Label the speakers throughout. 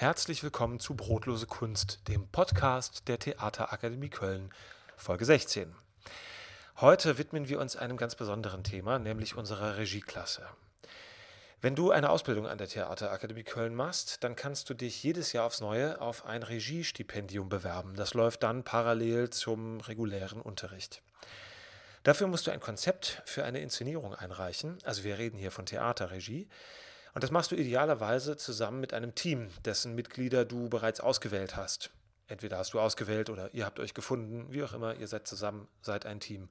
Speaker 1: Herzlich willkommen zu Brotlose Kunst, dem Podcast der Theaterakademie Köln, Folge 16. Heute widmen wir uns einem ganz besonderen Thema, nämlich unserer Regieklasse. Wenn du eine Ausbildung an der Theaterakademie Köln machst, dann kannst du dich jedes Jahr aufs Neue auf ein Regiestipendium bewerben. Das läuft dann parallel zum regulären Unterricht. Dafür musst du ein Konzept für eine Inszenierung einreichen. Also wir reden hier von Theaterregie. Und das machst du idealerweise zusammen mit einem Team, dessen Mitglieder du bereits ausgewählt hast. Entweder hast du ausgewählt oder ihr habt euch gefunden, wie auch immer, ihr seid zusammen, seid ein Team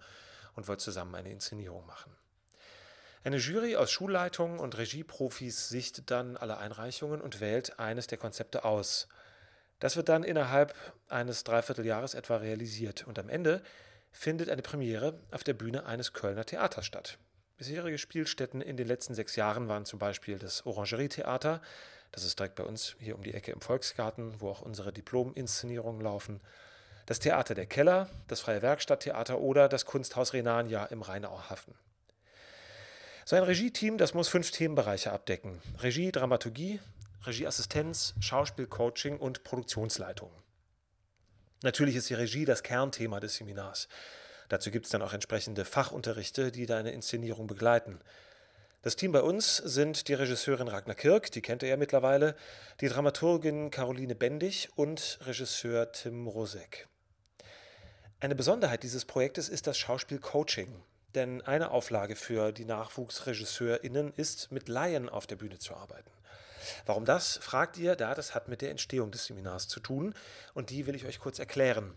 Speaker 1: und wollt zusammen eine Inszenierung machen. Eine Jury aus Schulleitungen und Regieprofis sichtet dann alle Einreichungen und wählt eines der Konzepte aus. Das wird dann innerhalb eines Dreivierteljahres etwa realisiert und am Ende findet eine Premiere auf der Bühne eines Kölner Theaters statt. Bisherige Spielstätten in den letzten sechs Jahren waren zum Beispiel das Orangerie-Theater, das ist direkt bei uns hier um die Ecke im Volksgarten, wo auch unsere Diplom-Inszenierungen laufen, das Theater der Keller, das Freie Werkstatttheater oder das Kunsthaus Renania im Rheinauhafen. So ein Regie-Team, das muss fünf Themenbereiche abdecken: Regie, Dramaturgie, Regieassistenz, Schauspielcoaching und Produktionsleitung. Natürlich ist die Regie das Kernthema des Seminars. Dazu gibt es dann auch entsprechende Fachunterrichte, die deine Inszenierung begleiten. Das Team bei uns sind die Regisseurin Ragnar Kirk, die kennt ihr ja mittlerweile, die Dramaturgin Caroline Bendig und Regisseur Tim Rosek. Eine Besonderheit dieses Projektes ist das Schauspiel-Coaching. Denn eine Auflage für die NachwuchsregisseurInnen ist, mit Laien auf der Bühne zu arbeiten. Warum das, fragt ihr, da das hat mit der Entstehung des Seminars zu tun und die will ich euch kurz erklären.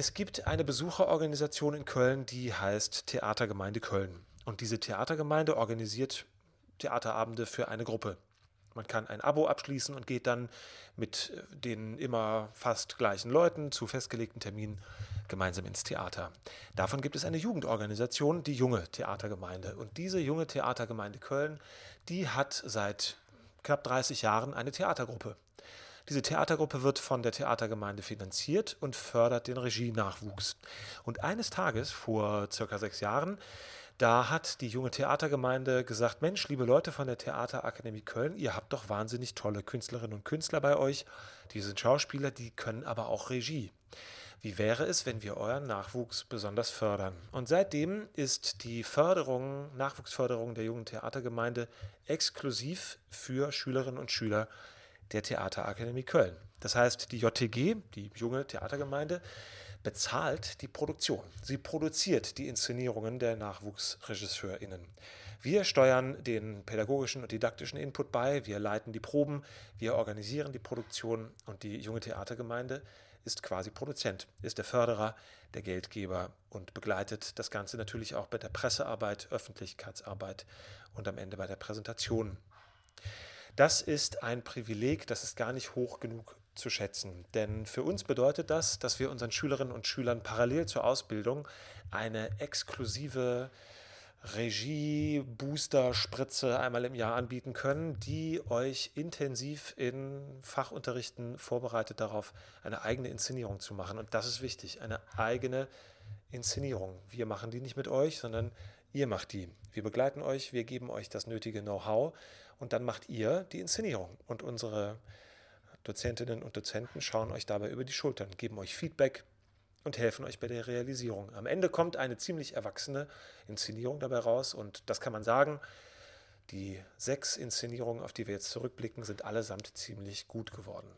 Speaker 1: Es gibt eine Besucherorganisation in Köln, die heißt Theatergemeinde Köln. Und diese Theatergemeinde organisiert Theaterabende für eine Gruppe. Man kann ein Abo abschließen und geht dann mit den immer fast gleichen Leuten zu festgelegten Terminen gemeinsam ins Theater. Davon gibt es eine Jugendorganisation, die Junge Theatergemeinde. Und diese junge Theatergemeinde Köln, die hat seit knapp 30 Jahren eine Theatergruppe. Diese Theatergruppe wird von der Theatergemeinde finanziert und fördert den Regienachwuchs. Und eines Tages, vor circa sechs Jahren, da hat die junge Theatergemeinde gesagt, Mensch, liebe Leute von der Theaterakademie Köln, ihr habt doch wahnsinnig tolle Künstlerinnen und Künstler bei euch. Die sind Schauspieler, die können aber auch Regie. Wie wäre es, wenn wir euren Nachwuchs besonders fördern? Und seitdem ist die Förderung, Nachwuchsförderung der jungen Theatergemeinde exklusiv für Schülerinnen und Schüler der Theaterakademie Köln. Das heißt, die JTG, die junge Theatergemeinde, bezahlt die Produktion. Sie produziert die Inszenierungen der NachwuchsregisseurInnen. Wir steuern den pädagogischen und didaktischen Input bei, wir leiten die Proben, wir organisieren die Produktion und die junge Theatergemeinde ist quasi Produzent, ist der Förderer, der Geldgeber und begleitet das Ganze natürlich auch bei der Pressearbeit, Öffentlichkeitsarbeit und am Ende bei der Präsentation. Das ist ein Privileg, das ist gar nicht hoch genug zu schätzen. Denn für uns bedeutet das, dass wir unseren Schülerinnen und Schülern parallel zur Ausbildung eine exklusive Regie-Booster-Spritze einmal im Jahr anbieten können, die euch intensiv in Fachunterrichten vorbereitet darauf, eine eigene Inszenierung zu machen. Und das ist wichtig, eine eigene Inszenierung. Wir machen die nicht mit euch, sondern ihr macht die. Wir begleiten euch, wir geben euch das nötige Know-how und dann macht ihr die Inszenierung. Und unsere Dozentinnen und Dozenten schauen euch dabei über die Schultern, geben euch Feedback, und helfen euch bei der Realisierung. Am Ende kommt eine ziemlich erwachsene Inszenierung dabei raus und das kann man sagen. Die sechs Inszenierungen, auf die wir jetzt zurückblicken, sind allesamt ziemlich gut geworden.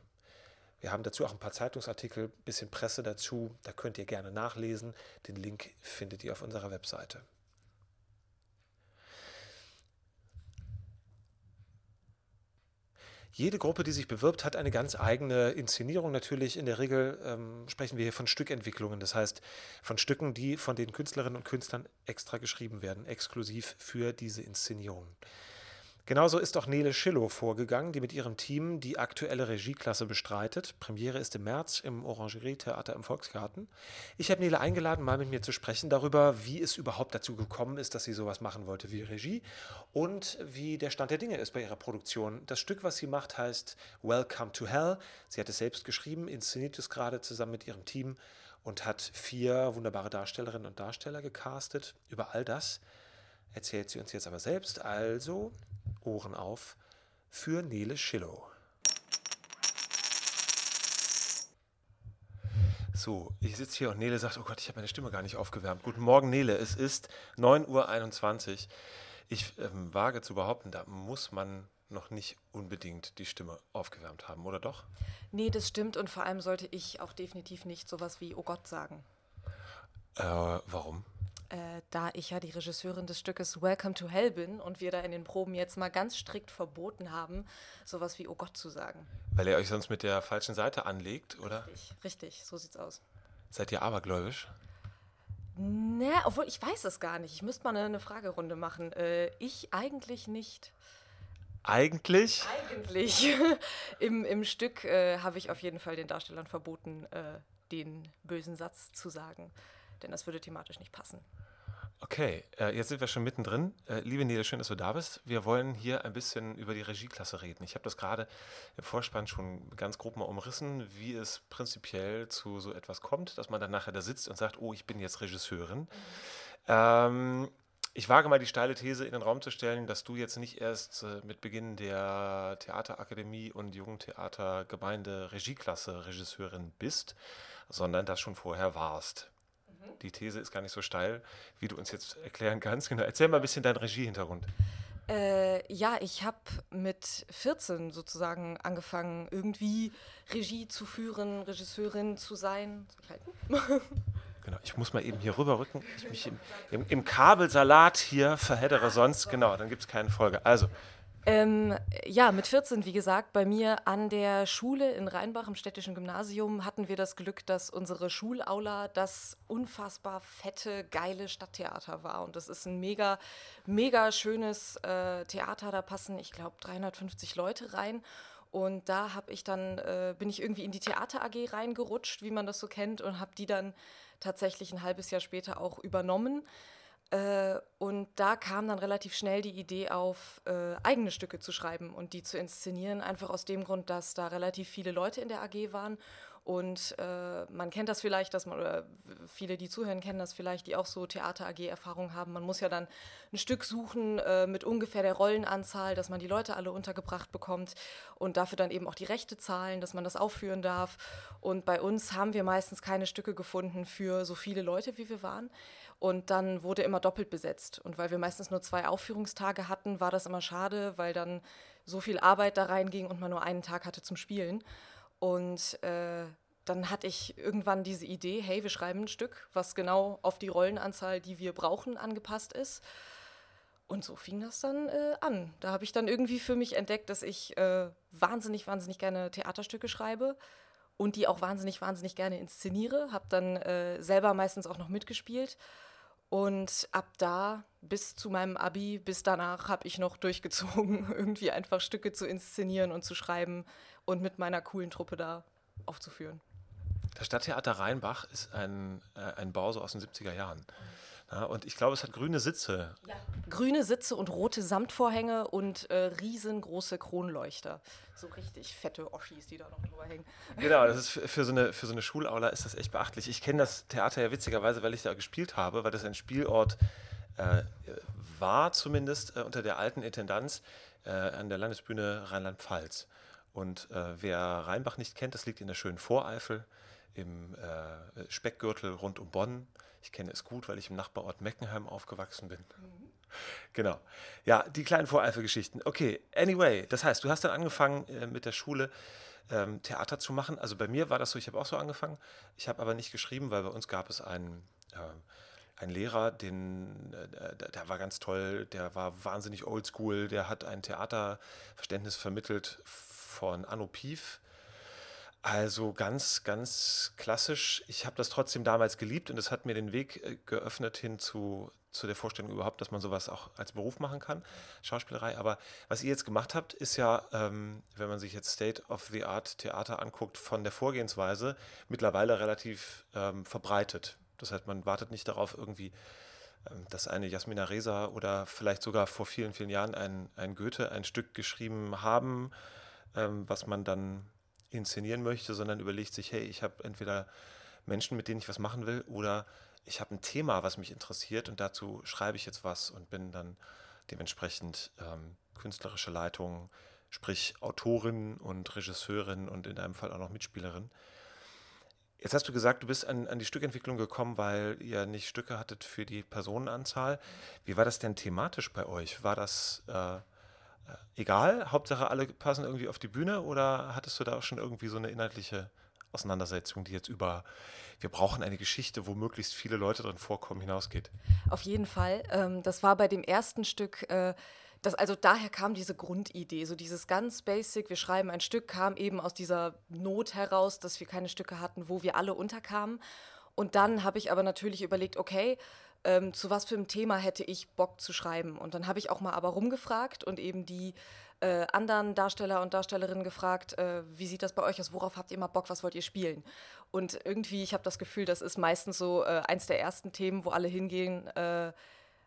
Speaker 1: Wir haben dazu auch ein paar Zeitungsartikel, ein bisschen Presse dazu. Da könnt ihr gerne nachlesen. Den Link findet ihr auf unserer Webseite. Jede Gruppe, die sich bewirbt, hat eine ganz eigene Inszenierung. Natürlich in der Regel ähm, sprechen wir hier von Stückentwicklungen, das heißt von Stücken, die von den Künstlerinnen und Künstlern extra geschrieben werden, exklusiv für diese Inszenierung. Genauso ist auch Nele Schillow vorgegangen, die mit ihrem Team die aktuelle Regieklasse bestreitet. Premiere ist im März im Orangerie-Theater im Volksgarten. Ich habe Nele eingeladen, mal mit mir zu sprechen darüber, wie es überhaupt dazu gekommen ist, dass sie sowas machen wollte wie Regie und wie der Stand der Dinge ist bei ihrer Produktion. Das Stück, was sie macht, heißt Welcome to Hell. Sie hat es selbst geschrieben, inszeniert es gerade zusammen mit ihrem Team und hat vier wunderbare Darstellerinnen und Darsteller gecastet. Über all das erzählt sie uns jetzt aber selbst. Also Ohren auf für Nele Schillow.
Speaker 2: So, ich sitze hier und Nele sagt, oh Gott, ich habe meine Stimme gar nicht aufgewärmt. Guten Morgen, Nele. Es ist 9.21 Uhr. Ich ähm, wage zu behaupten, da muss man noch nicht unbedingt die Stimme aufgewärmt haben, oder doch?
Speaker 3: Nee, das stimmt und vor allem sollte ich auch definitiv nicht sowas wie Oh Gott sagen.
Speaker 2: Äh, warum?
Speaker 3: Äh, da ich ja die Regisseurin des Stückes Welcome to Hell bin und wir da in den Proben jetzt mal ganz strikt verboten haben, sowas wie Oh Gott zu sagen.
Speaker 2: Weil ihr euch sonst mit der falschen Seite anlegt, oder?
Speaker 3: Richtig, richtig, so sieht's aus.
Speaker 2: Seid ihr abergläubisch?
Speaker 3: Ne, obwohl ich weiß es gar nicht. Ich müsste mal eine, eine Fragerunde machen. Äh, ich eigentlich nicht.
Speaker 2: Eigentlich?
Speaker 3: Eigentlich. Im, Im Stück äh, habe ich auf jeden Fall den Darstellern verboten, äh, den bösen Satz zu sagen. Denn das würde thematisch nicht passen.
Speaker 2: Okay, äh, jetzt sind wir schon mittendrin. Äh, liebe Nele, schön, dass du da bist. Wir wollen hier ein bisschen über die Regieklasse reden. Ich habe das gerade im Vorspann schon ganz grob mal umrissen, wie es prinzipiell zu so etwas kommt, dass man dann nachher da sitzt und sagt, oh, ich bin jetzt Regisseurin. Mhm. Ähm, ich wage mal die steile These in den Raum zu stellen, dass du jetzt nicht erst äh, mit Beginn der Theaterakademie und Jugendtheatergemeinde Regieklasse Regisseurin bist, sondern das schon vorher warst die These ist gar nicht so steil, wie du uns jetzt erklären kannst. Genau. Erzähl mal ein bisschen deinen Regiehintergrund.
Speaker 3: Äh, ja, ich habe mit 14 sozusagen angefangen, irgendwie Regie zu führen, Regisseurin zu sein.
Speaker 2: Genau, ich muss mal eben hier rüberrücken. Ich mich im, im, im Kabelsalat hier verheddere, sonst, genau, dann gibt es keine Folge. Also,
Speaker 3: ähm, ja, mit 14, wie gesagt, bei mir an der Schule in Rheinbach im städtischen Gymnasium hatten wir das Glück, dass unsere Schulaula das unfassbar fette, geile Stadttheater war. Und das ist ein mega, mega schönes äh, Theater. Da passen, ich glaube, 350 Leute rein. Und da habe ich dann, äh, bin ich irgendwie in die Theater AG reingerutscht, wie man das so kennt, und habe die dann tatsächlich ein halbes Jahr später auch übernommen. Äh, und da kam dann relativ schnell die Idee auf, äh, eigene Stücke zu schreiben und die zu inszenieren, einfach aus dem Grund, dass da relativ viele Leute in der AG waren und äh, man kennt das vielleicht, dass man, oder viele, die zuhören, kennen das vielleicht, die auch so Theater-AG-Erfahrung haben. Man muss ja dann ein Stück suchen äh, mit ungefähr der Rollenanzahl, dass man die Leute alle untergebracht bekommt und dafür dann eben auch die Rechte zahlen, dass man das aufführen darf. Und bei uns haben wir meistens keine Stücke gefunden für so viele Leute, wie wir waren. Und dann wurde immer doppelt besetzt. Und weil wir meistens nur zwei Aufführungstage hatten, war das immer schade, weil dann so viel Arbeit da reinging und man nur einen Tag hatte zum Spielen. Und äh, dann hatte ich irgendwann diese Idee, hey, wir schreiben ein Stück, was genau auf die Rollenanzahl, die wir brauchen, angepasst ist. Und so fing das dann äh, an. Da habe ich dann irgendwie für mich entdeckt, dass ich äh, wahnsinnig, wahnsinnig gerne Theaterstücke schreibe und die auch wahnsinnig, wahnsinnig gerne inszeniere. Habe dann äh, selber meistens auch noch mitgespielt. Und ab da bis zu meinem Abi, bis danach habe ich noch durchgezogen, irgendwie einfach Stücke zu inszenieren und zu schreiben und mit meiner coolen Truppe da aufzuführen.
Speaker 2: Das Stadttheater Rheinbach ist ein, äh, ein Bau so aus den 70er Jahren. Ja, und ich glaube, es hat grüne Sitze.
Speaker 3: Ja. Grüne Sitze und rote Samtvorhänge und äh, riesengroße Kronleuchter. So richtig fette Oschis, die da noch drüber hängen.
Speaker 2: Genau, das ist für, für, so, eine, für so eine Schulaula ist das echt beachtlich. Ich kenne das Theater ja witzigerweise, weil ich da gespielt habe, weil das ein Spielort äh, war, zumindest äh, unter der alten Intendanz äh, an der Landesbühne Rheinland-Pfalz. Und äh, wer Rheinbach nicht kennt, das liegt in der schönen Voreifel im äh, Speckgürtel rund um Bonn. Ich kenne es gut, weil ich im Nachbarort Meckenheim aufgewachsen bin. Mhm. Genau. Ja, die kleinen Voreifelgeschichten. Okay, anyway, das heißt, du hast dann angefangen äh, mit der Schule ähm, Theater zu machen. Also bei mir war das so, ich habe auch so angefangen. Ich habe aber nicht geschrieben, weil bei uns gab es einen, äh, einen Lehrer, den, äh, der, der, war ganz toll, der war wahnsinnig oldschool, der hat ein Theaterverständnis vermittelt von Anno Pief. Also ganz, ganz klassisch. Ich habe das trotzdem damals geliebt und es hat mir den Weg äh, geöffnet hin zu, zu der Vorstellung überhaupt, dass man sowas auch als Beruf machen kann, Schauspielerei. Aber was ihr jetzt gemacht habt, ist ja, ähm, wenn man sich jetzt State of the Art Theater anguckt, von der Vorgehensweise mittlerweile relativ ähm, verbreitet. Das heißt, man wartet nicht darauf, irgendwie, ähm, dass eine Jasmina Reza oder vielleicht sogar vor vielen, vielen Jahren ein, ein Goethe ein Stück geschrieben haben ähm, was man dann inszenieren möchte, sondern überlegt sich, hey, ich habe entweder Menschen, mit denen ich was machen will, oder ich habe ein Thema, was mich interessiert und dazu schreibe ich jetzt was und bin dann dementsprechend ähm, künstlerische Leitung, sprich Autorin und Regisseurin und in einem Fall auch noch Mitspielerin. Jetzt hast du gesagt, du bist an, an, die Stückentwicklung gekommen, weil ihr nicht Stücke hattet für die Personenanzahl. Wie war das denn thematisch bei euch? War das äh, egal? Hauptsache alle passen irgendwie auf die Bühne oder hattest du da auch schon irgendwie so eine inhaltliche Auseinandersetzung, die jetzt über wir brauchen eine Geschichte, wo möglichst viele Leute drin vorkommen, hinausgeht?
Speaker 3: Auf jeden Fall. Ähm, das war bei dem ersten Stück. Äh, das, also daher kam diese Grundidee, so dieses ganz basic, wir schreiben ein Stück, kam eben aus dieser Not heraus, dass wir keine Stücke hatten, wo wir alle unterkamen. Und dann habe ich aber natürlich überlegt, okay, ähm, zu was für einem Thema hätte ich Bock zu schreiben? Und dann habe ich auch mal aber rumgefragt und eben die äh, anderen Darsteller und Darstellerinnen gefragt, äh, wie sieht das bei euch aus? Worauf habt ihr mal Bock? Was wollt ihr spielen? Und irgendwie, ich habe das Gefühl, das ist meistens so äh, eins der ersten Themen, wo alle hingehen äh,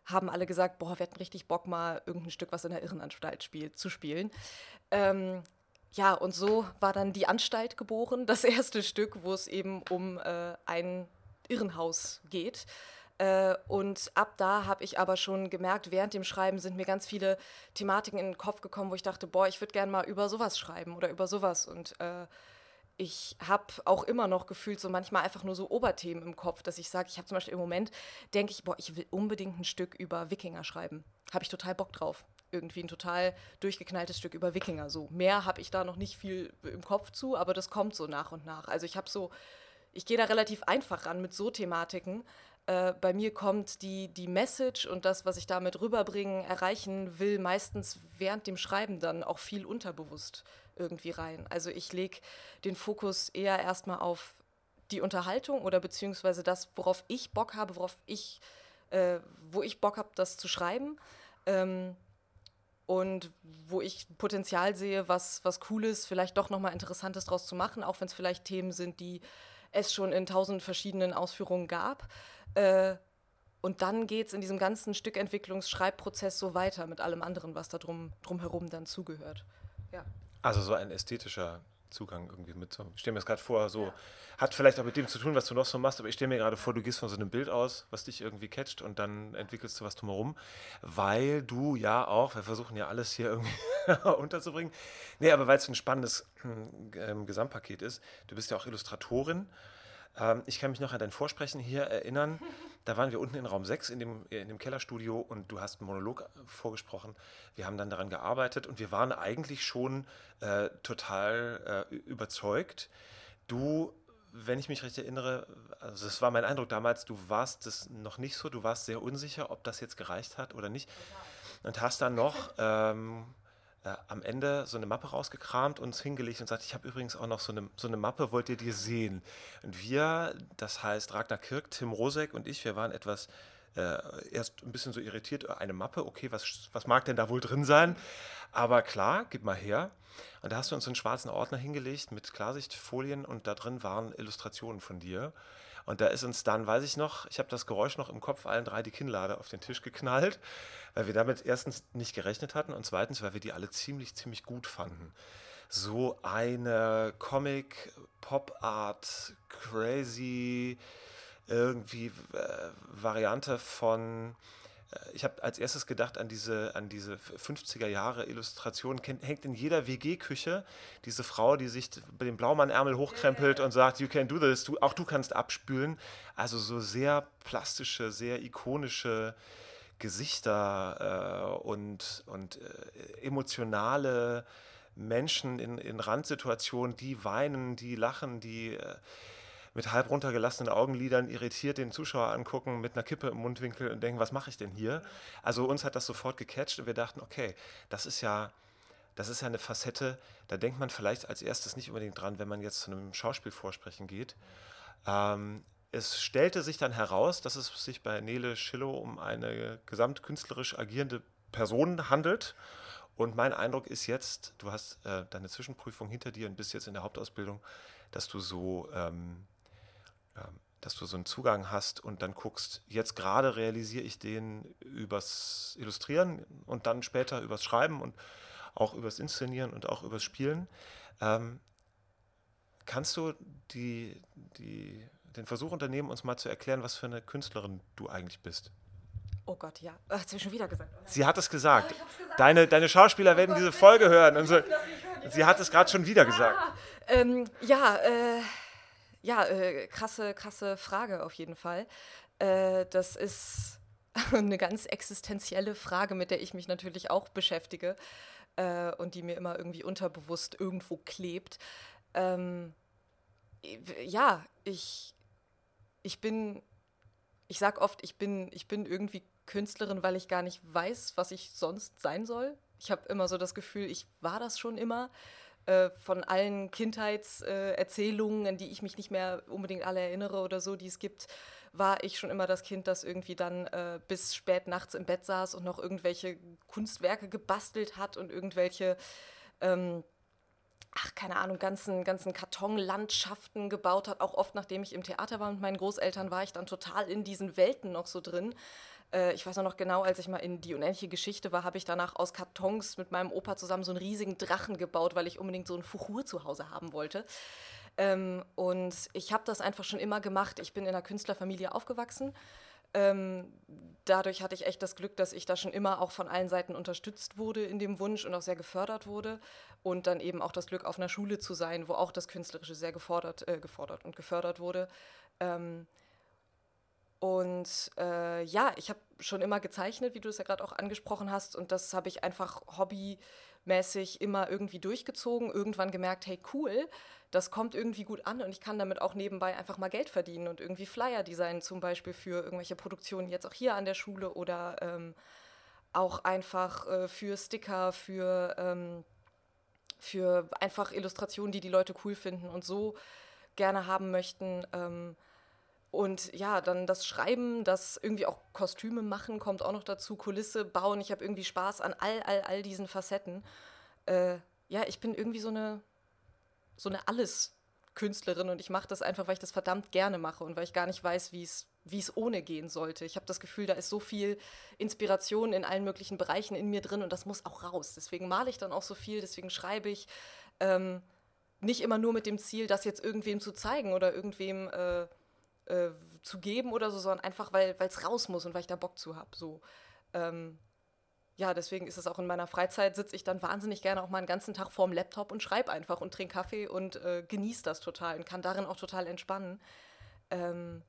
Speaker 3: haben alle gesagt, boah, wir hätten richtig Bock, mal irgendein Stück, was in der Irrenanstalt spielt, zu spielen. Ähm, ja, und so war dann die Anstalt geboren, das erste Stück, wo es eben um äh, ein Irrenhaus geht. Äh, und ab da habe ich aber schon gemerkt, während dem Schreiben sind mir ganz viele Thematiken in den Kopf gekommen, wo ich dachte, boah, ich würde gerne mal über sowas schreiben oder über sowas. Und äh, ich habe auch immer noch gefühlt so manchmal einfach nur so Oberthemen im Kopf, dass ich sage, ich habe zum Beispiel im Moment, denke ich, boah, ich will unbedingt ein Stück über Wikinger schreiben. Habe ich total Bock drauf. Irgendwie ein total durchgeknalltes Stück über Wikinger. So mehr habe ich da noch nicht viel im Kopf zu, aber das kommt so nach und nach. Also ich habe so, ich gehe da relativ einfach ran mit so Thematiken. Äh, bei mir kommt die, die Message und das, was ich damit rüberbringen, erreichen will, meistens während dem Schreiben dann auch viel unterbewusst irgendwie rein. Also ich lege den Fokus eher erstmal auf die Unterhaltung oder beziehungsweise das, worauf ich Bock habe, worauf ich, äh, wo ich Bock habe, das zu schreiben. Ähm, und wo ich Potenzial sehe, was, was Cooles, vielleicht doch nochmal Interessantes draus zu machen, auch wenn es vielleicht Themen sind, die es schon in tausend verschiedenen Ausführungen gab. Äh, und dann geht es in diesem ganzen Stückentwicklungs-Schreibprozess so weiter mit allem anderen, was da drum, drumherum dann zugehört. Ja.
Speaker 2: Also so ein ästhetischer Zugang irgendwie mit. Ich stelle mir das gerade vor, so ja. hat vielleicht auch mit dem zu tun, was du noch so machst, aber ich stelle mir gerade vor, du gehst von so einem Bild aus, was dich irgendwie catcht und dann entwickelst du was drumherum, weil du ja auch, wir versuchen ja alles hier irgendwie unterzubringen. Nee, aber weil es ein spannendes äh, Gesamtpaket ist. Du bist ja auch Illustratorin ähm, ich kann mich noch an dein Vorsprechen hier erinnern. Da waren wir unten in Raum 6 in dem, in dem Kellerstudio und du hast einen Monolog äh, vorgesprochen. Wir haben dann daran gearbeitet und wir waren eigentlich schon äh, total äh, überzeugt. Du, wenn ich mich recht erinnere, also das war mein Eindruck damals, du warst das noch nicht so, du warst sehr unsicher, ob das jetzt gereicht hat oder nicht. Und hast dann noch ähm, äh, am Ende so eine Mappe rausgekramt, uns hingelegt und sagt, ich habe übrigens auch noch so eine, so eine Mappe, wollt ihr die sehen? Und wir, das heißt Ragnar Kirk, Tim Rosek und ich, wir waren etwas äh, erst ein bisschen so irritiert, eine Mappe, okay, was, was mag denn da wohl drin sein? Aber klar, gib mal her. Und da hast du uns einen schwarzen Ordner hingelegt mit Klarsichtfolien und da drin waren Illustrationen von dir. Und da ist uns dann, weiß ich noch, ich habe das Geräusch noch im Kopf, allen drei die Kinnlade auf den Tisch geknallt, weil wir damit erstens nicht gerechnet hatten und zweitens, weil wir die alle ziemlich, ziemlich gut fanden. So eine Comic, Pop Art, crazy, irgendwie äh, Variante von ich habe als erstes gedacht an diese, an diese 50er Jahre Illustration. Hängt in jeder WG-Küche diese Frau, die sich bei dem Blaumann-Ärmel hochkrempelt und sagt, you can do this, du, auch du kannst abspülen. Also so sehr plastische, sehr ikonische Gesichter äh, und, und äh, emotionale Menschen in, in Randsituationen, die weinen, die lachen, die... Äh, mit halb runtergelassenen Augenlidern irritiert den Zuschauer angucken, mit einer Kippe im Mundwinkel und denken, was mache ich denn hier? Also uns hat das sofort gecatcht und wir dachten, okay, das ist ja, das ist ja eine Facette, da denkt man vielleicht als erstes nicht unbedingt dran, wenn man jetzt zu einem Schauspielvorsprechen geht. Ähm, es stellte sich dann heraus, dass es sich bei Nele Schillow um eine gesamtkünstlerisch agierende Person handelt. Und mein Eindruck ist jetzt, du hast äh, deine Zwischenprüfung hinter dir und bist jetzt in der Hauptausbildung, dass du so ähm, dass du so einen Zugang hast und dann guckst, jetzt gerade realisiere ich den übers Illustrieren und dann später übers Schreiben und auch übers Inszenieren und auch übers Spielen. Ähm, kannst du die, die, den Versuch unternehmen, uns mal zu erklären, was für eine Künstlerin du eigentlich bist?
Speaker 3: Oh Gott, ja. Hat sie schon wieder gesagt.
Speaker 2: Sie hat es gesagt. Oh, gesagt. Deine, deine Schauspieler oh werden Gott, diese Folge hören. Und so. Sie hat es gerade schon wieder gesagt.
Speaker 3: Ah, ähm, ja, äh ja, äh, krasse, krasse Frage auf jeden Fall. Äh, das ist eine ganz existenzielle Frage, mit der ich mich natürlich auch beschäftige äh, und die mir immer irgendwie unterbewusst irgendwo klebt. Ähm, ja, ich, ich bin, ich sag oft, ich bin, ich bin irgendwie Künstlerin, weil ich gar nicht weiß, was ich sonst sein soll. Ich habe immer so das Gefühl, ich war das schon immer. Äh, von allen Kindheitserzählungen, an die ich mich nicht mehr unbedingt alle erinnere oder so, die es gibt, war ich schon immer das Kind, das irgendwie dann äh, bis spät nachts im Bett saß und noch irgendwelche Kunstwerke gebastelt hat und irgendwelche, ähm, ach, keine Ahnung, ganzen, ganzen Kartonlandschaften gebaut hat. Auch oft, nachdem ich im Theater war mit meinen Großeltern, war ich dann total in diesen Welten noch so drin. Äh, ich weiß noch genau, als ich mal in die unendliche Geschichte war, habe ich danach aus Kartons mit meinem Opa zusammen so einen riesigen Drachen gebaut, weil ich unbedingt so einen Fuchur zu Hause haben wollte. Ähm, und ich habe das einfach schon immer gemacht. Ich bin in einer Künstlerfamilie aufgewachsen. Ähm, dadurch hatte ich echt das Glück, dass ich da schon immer auch von allen Seiten unterstützt wurde in dem Wunsch und auch sehr gefördert wurde. Und dann eben auch das Glück, auf einer Schule zu sein, wo auch das Künstlerische sehr gefordert, äh, gefordert und gefördert wurde. Ähm, und äh, ja, ich habe schon immer gezeichnet, wie du es ja gerade auch angesprochen hast. Und das habe ich einfach hobbymäßig immer irgendwie durchgezogen. Irgendwann gemerkt, hey, cool, das kommt irgendwie gut an und ich kann damit auch nebenbei einfach mal Geld verdienen und irgendwie Flyer designen, zum Beispiel für irgendwelche Produktionen jetzt auch hier an der Schule oder ähm, auch einfach äh, für Sticker, für, ähm, für einfach Illustrationen, die die Leute cool finden und so gerne haben möchten. Ähm, und ja, dann das Schreiben, das irgendwie auch Kostüme machen, kommt auch noch dazu, Kulisse bauen. Ich habe irgendwie Spaß an all, all, all diesen Facetten. Äh, ja, ich bin irgendwie so eine, so eine Alles-Künstlerin und ich mache das einfach, weil ich das verdammt gerne mache und weil ich gar nicht weiß, wie es wie es ohne gehen sollte. Ich habe das Gefühl, da ist so viel Inspiration in allen möglichen Bereichen in mir drin und das muss auch raus. Deswegen male ich dann auch so viel, deswegen schreibe ich. Ähm, nicht immer nur mit dem Ziel, das jetzt irgendwem zu zeigen oder irgendwem äh, äh, zu geben oder so, sondern einfach, weil es raus muss und weil ich da Bock zu habe. So. Ähm, ja, deswegen ist es auch in meiner Freizeit, sitze ich dann wahnsinnig gerne auch mal einen ganzen Tag vorm Laptop und schreibe einfach und trinke Kaffee und äh, genieße das total und kann darin auch total entspannen. Ähm,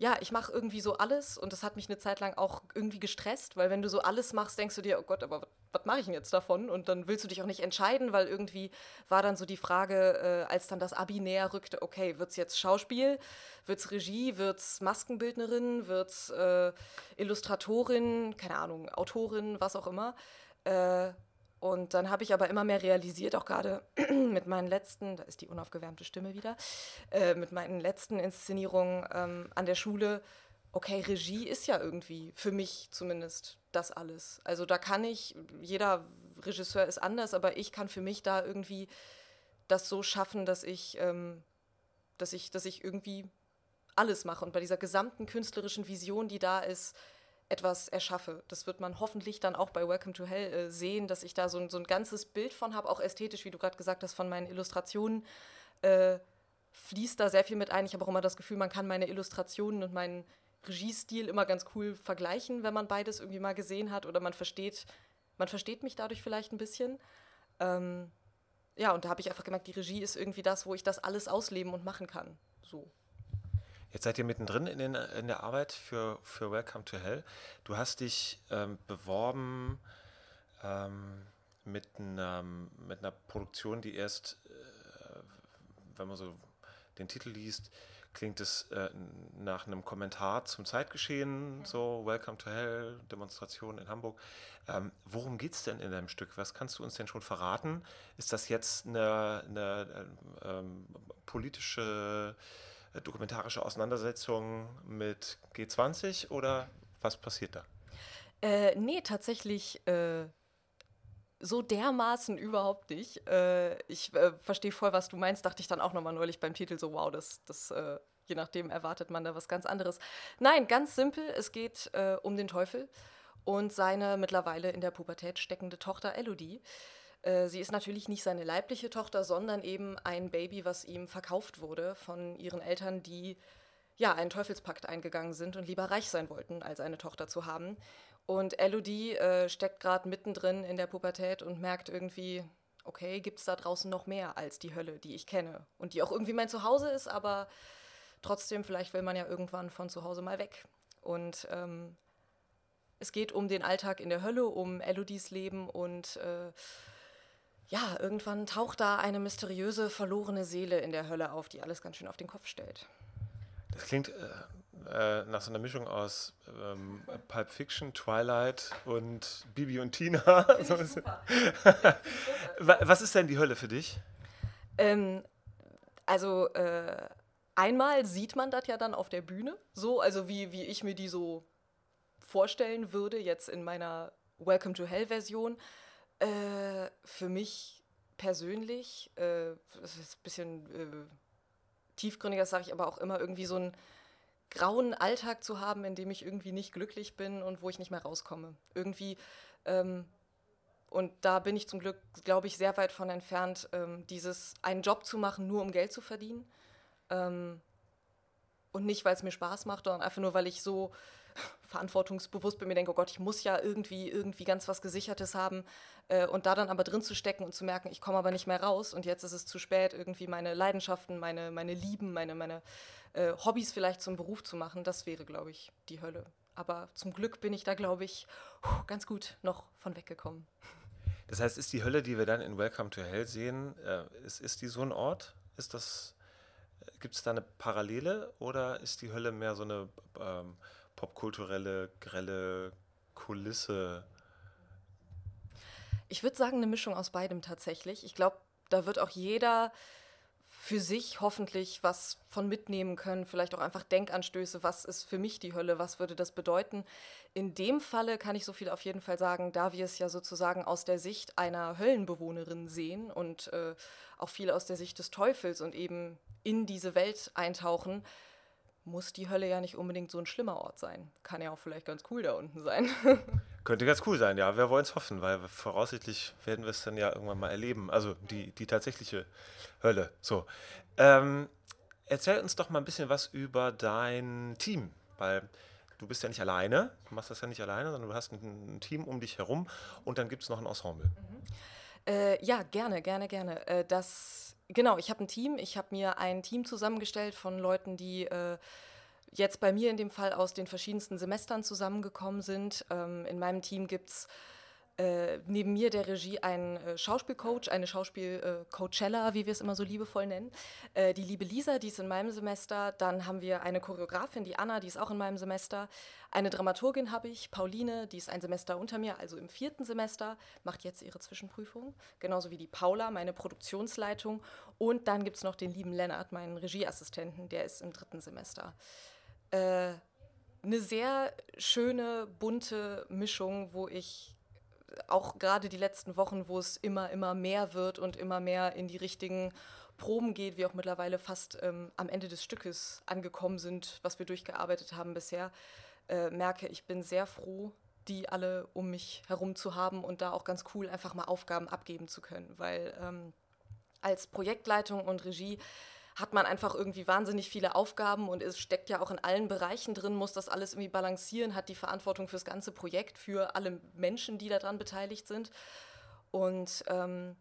Speaker 3: ja, ich mache irgendwie so alles und das hat mich eine Zeit lang auch irgendwie gestresst, weil wenn du so alles machst, denkst du dir, oh Gott, aber was mache ich denn jetzt davon? Und dann willst du dich auch nicht entscheiden, weil irgendwie war dann so die Frage, äh, als dann das Abi näher rückte, okay, wird es jetzt Schauspiel, wird es Regie, wird es Maskenbildnerin, wird es äh, Illustratorin, keine Ahnung, Autorin, was auch immer. Äh, und dann habe ich aber immer mehr realisiert, auch gerade mit meinen letzten, da ist die unaufgewärmte Stimme wieder, äh, mit meinen letzten Inszenierungen ähm, an der Schule, okay, Regie ist ja irgendwie, für mich zumindest, das alles. Also da kann ich, jeder Regisseur ist anders, aber ich kann für mich da irgendwie das so schaffen, dass ich, ähm, dass ich, dass ich irgendwie alles mache. Und bei dieser gesamten künstlerischen Vision, die da ist, etwas erschaffe. Das wird man hoffentlich dann auch bei Welcome to Hell äh, sehen, dass ich da so ein, so ein ganzes Bild von habe, auch ästhetisch, wie du gerade gesagt hast, von meinen Illustrationen. Äh, fließt da sehr viel mit ein. Ich habe auch immer das Gefühl, man kann meine Illustrationen und meinen Regiestil immer ganz cool vergleichen, wenn man beides irgendwie mal gesehen hat oder man versteht, man versteht mich dadurch vielleicht ein bisschen. Ähm, ja, und da habe ich einfach gemerkt, die Regie ist irgendwie das, wo ich das alles ausleben und machen kann. So.
Speaker 2: Jetzt seid ihr mittendrin in, den, in der Arbeit für, für Welcome to Hell. Du hast dich ähm, beworben ähm, mit, einer, mit einer Produktion, die erst, äh, wenn man so den Titel liest, klingt es äh, nach einem Kommentar zum Zeitgeschehen, so Welcome to Hell, Demonstration in Hamburg. Ähm, worum geht es denn in deinem Stück? Was kannst du uns denn schon verraten? Ist das jetzt eine, eine ähm, politische dokumentarische Auseinandersetzung mit G20 oder was passiert da?
Speaker 3: Äh, nee, tatsächlich äh, so dermaßen überhaupt nicht. Äh, ich äh, verstehe voll, was du meinst, dachte ich dann auch nochmal neulich beim Titel so, wow, das, das äh, je nachdem erwartet man da was ganz anderes. Nein, ganz simpel, es geht äh, um den Teufel und seine mittlerweile in der Pubertät steckende Tochter Elodie. Äh, sie ist natürlich nicht seine leibliche Tochter, sondern eben ein Baby, was ihm verkauft wurde von ihren Eltern, die ja einen Teufelspakt eingegangen sind und lieber reich sein wollten, als eine Tochter zu haben. Und Elodie äh, steckt gerade mittendrin in der Pubertät und merkt irgendwie, okay, gibt es da draußen noch mehr als die Hölle, die ich kenne und die auch irgendwie mein Zuhause ist, aber trotzdem, vielleicht will man ja irgendwann von zu Hause mal weg. Und ähm, es geht um den Alltag in der Hölle, um Elodies Leben und äh, ja, irgendwann taucht da eine mysteriöse, verlorene Seele in der Hölle auf, die alles ganz schön auf den Kopf stellt.
Speaker 2: Das klingt äh, äh, nach so einer Mischung aus ähm, Pulp Fiction, Twilight und Bibi und Tina. Was ist denn die Hölle für dich?
Speaker 3: Ähm, also äh, einmal sieht man das ja dann auf der Bühne, so, also wie, wie ich mir die so vorstellen würde, jetzt in meiner Welcome to Hell-Version. Äh, für mich persönlich, äh, das ist ein bisschen äh, tiefgründiger, sage ich aber auch immer, irgendwie so ein grauen Alltag zu haben, in dem ich irgendwie nicht glücklich bin und wo ich nicht mehr rauskomme. Irgendwie, ähm, und da bin ich zum Glück, glaube ich, sehr weit von entfernt, ähm, dieses einen Job zu machen, nur um Geld zu verdienen. Ähm, und nicht, weil es mir Spaß macht, sondern einfach nur, weil ich so verantwortungsbewusst bin mir denke, oh Gott, ich muss ja irgendwie, irgendwie ganz was Gesichertes haben äh, und da dann aber drin zu stecken und zu merken, ich komme aber nicht mehr raus und jetzt ist es zu spät, irgendwie meine Leidenschaften, meine, meine Lieben, meine, meine äh, Hobbys vielleicht zum Beruf zu machen, das wäre, glaube ich, die Hölle. Aber zum Glück bin ich da, glaube ich, ganz gut noch von weggekommen.
Speaker 2: Das heißt, ist die Hölle, die wir dann in Welcome to Hell sehen, äh, ist, ist die so ein Ort? Ist das, gibt es da eine Parallele oder ist die Hölle mehr so eine ähm, popkulturelle, grelle Kulisse?
Speaker 3: Ich würde sagen, eine Mischung aus beidem tatsächlich. Ich glaube, da wird auch jeder für sich hoffentlich was von mitnehmen können, vielleicht auch einfach Denkanstöße, was ist für mich die Hölle, was würde das bedeuten. In dem Falle kann ich so viel auf jeden Fall sagen, da wir es ja sozusagen aus der Sicht einer Höllenbewohnerin sehen und äh, auch viel aus der Sicht des Teufels und eben in diese Welt eintauchen, muss die Hölle ja nicht unbedingt so ein schlimmer Ort sein. Kann ja auch vielleicht ganz cool da unten sein.
Speaker 2: Könnte ganz cool sein, ja. Wir wollen es hoffen, weil voraussichtlich werden wir es dann ja irgendwann mal erleben. Also die, die tatsächliche Hölle. So. Ähm, erzähl uns doch mal ein bisschen was über dein Team, weil du bist ja nicht alleine, du machst das ja nicht alleine, sondern du hast ein, ein Team um dich herum und dann gibt es noch ein Ensemble. Mhm.
Speaker 3: Äh, ja, gerne, gerne, gerne. Äh, das, genau, ich habe ein Team. Ich habe mir ein Team zusammengestellt von Leuten, die äh, jetzt bei mir in dem Fall aus den verschiedensten Semestern zusammengekommen sind. Ähm, in meinem Team gibt es äh, neben mir der Regie ein äh, Schauspielcoach, eine Schauspielcoachella, äh, wie wir es immer so liebevoll nennen. Äh, die liebe Lisa, die ist in meinem Semester. Dann haben wir eine Choreografin, die Anna, die ist auch in meinem Semester. Eine Dramaturgin habe ich, Pauline, die ist ein Semester unter mir, also im vierten Semester, macht jetzt ihre Zwischenprüfung. Genauso wie die Paula, meine Produktionsleitung. Und dann gibt es noch den lieben Lennart, meinen Regieassistenten, der ist im dritten Semester. Eine sehr schöne, bunte Mischung, wo ich auch gerade die letzten Wochen, wo es immer, immer mehr wird und immer mehr in die richtigen Proben geht, wie auch mittlerweile fast ähm, am Ende des Stückes angekommen sind, was wir durchgearbeitet haben bisher, äh, merke, ich bin sehr froh, die alle um mich herum zu haben und da auch ganz cool einfach mal Aufgaben abgeben zu können, weil ähm, als Projektleitung und Regie hat man einfach irgendwie wahnsinnig viele Aufgaben und es steckt ja auch in allen Bereichen drin, muss das alles irgendwie balancieren, hat die Verantwortung fürs ganze Projekt, für alle Menschen, die daran beteiligt sind. Und ähm,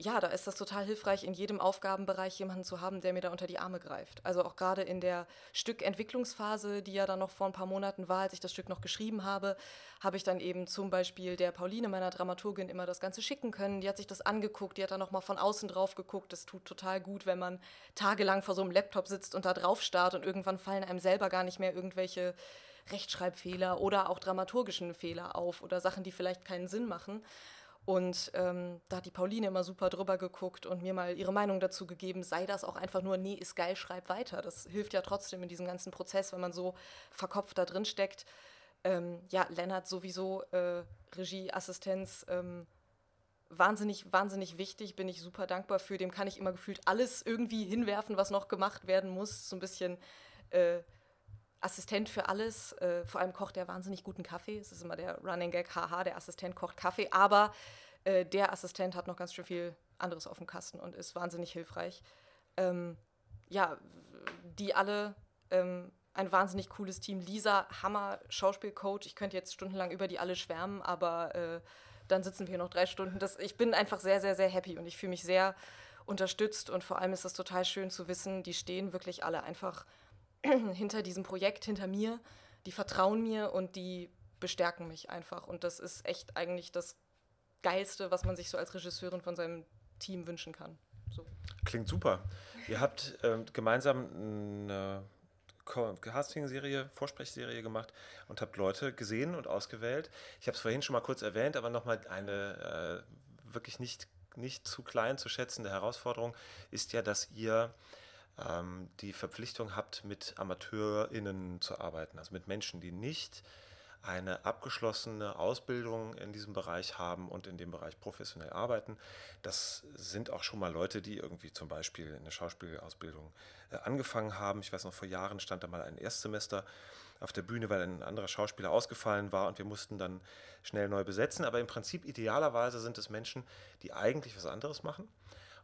Speaker 3: ja, da ist das total hilfreich, in jedem Aufgabenbereich jemanden zu haben, der mir da unter die Arme greift. Also auch gerade in der Stückentwicklungsphase, die ja dann noch vor ein paar Monaten war, als ich das Stück noch geschrieben habe, habe ich dann eben zum Beispiel der Pauline, meiner Dramaturgin, immer das Ganze schicken können. Die hat sich das angeguckt, die hat dann nochmal von außen drauf geguckt. Das tut total gut, wenn man tagelang vor so einem Laptop sitzt und da drauf starrt und irgendwann fallen einem selber gar nicht mehr irgendwelche Rechtschreibfehler oder auch dramaturgischen Fehler auf oder Sachen, die vielleicht keinen Sinn machen. Und ähm, da hat die Pauline immer super drüber geguckt und mir mal ihre Meinung dazu gegeben, sei das auch einfach nur, nee, ist geil, schreib weiter. Das hilft ja trotzdem in diesem ganzen Prozess, wenn man so verkopft da drin steckt. Ähm, ja, Lennart sowieso, äh, Regieassistenz, ähm, wahnsinnig, wahnsinnig wichtig, bin ich super dankbar für. Dem kann ich immer gefühlt alles irgendwie hinwerfen, was noch gemacht werden muss. So ein bisschen äh, Assistent für alles. Äh, vor allem kocht er wahnsinnig guten Kaffee. Es ist immer der Running Gag, haha, der Assistent kocht Kaffee. Aber äh, der Assistent hat noch ganz schön viel anderes auf dem Kasten und ist wahnsinnig hilfreich. Ähm, ja, die alle, ähm, ein wahnsinnig cooles Team. Lisa, Hammer, Schauspielcoach. Ich könnte jetzt stundenlang über die alle schwärmen, aber äh, dann sitzen wir hier noch drei Stunden. Das, ich bin einfach sehr, sehr, sehr happy und ich fühle mich sehr unterstützt und vor allem ist es total schön zu wissen, die stehen wirklich alle einfach hinter diesem Projekt, hinter mir, die vertrauen mir und die bestärken mich einfach. Und das ist echt eigentlich das Geilste, was man sich so als Regisseurin von seinem Team wünschen kann. So.
Speaker 2: Klingt super. Ihr habt ähm, gemeinsam eine Casting-Serie, Vorsprechserie gemacht und habt Leute gesehen und ausgewählt. Ich habe es vorhin schon mal kurz erwähnt, aber nochmal eine äh, wirklich nicht, nicht zu klein zu schätzende Herausforderung ist ja, dass ihr ähm, die Verpflichtung habt, mit AmateurInnen zu arbeiten, also mit Menschen, die nicht eine abgeschlossene Ausbildung in diesem Bereich haben und in dem Bereich professionell arbeiten. Das sind auch schon mal Leute, die irgendwie zum Beispiel eine Schauspielausbildung äh, angefangen haben. Ich weiß noch, vor Jahren stand da mal ein Erstsemester auf der Bühne, weil ein anderer Schauspieler ausgefallen war und wir mussten dann schnell neu besetzen. Aber im Prinzip idealerweise sind es Menschen, die eigentlich was anderes machen.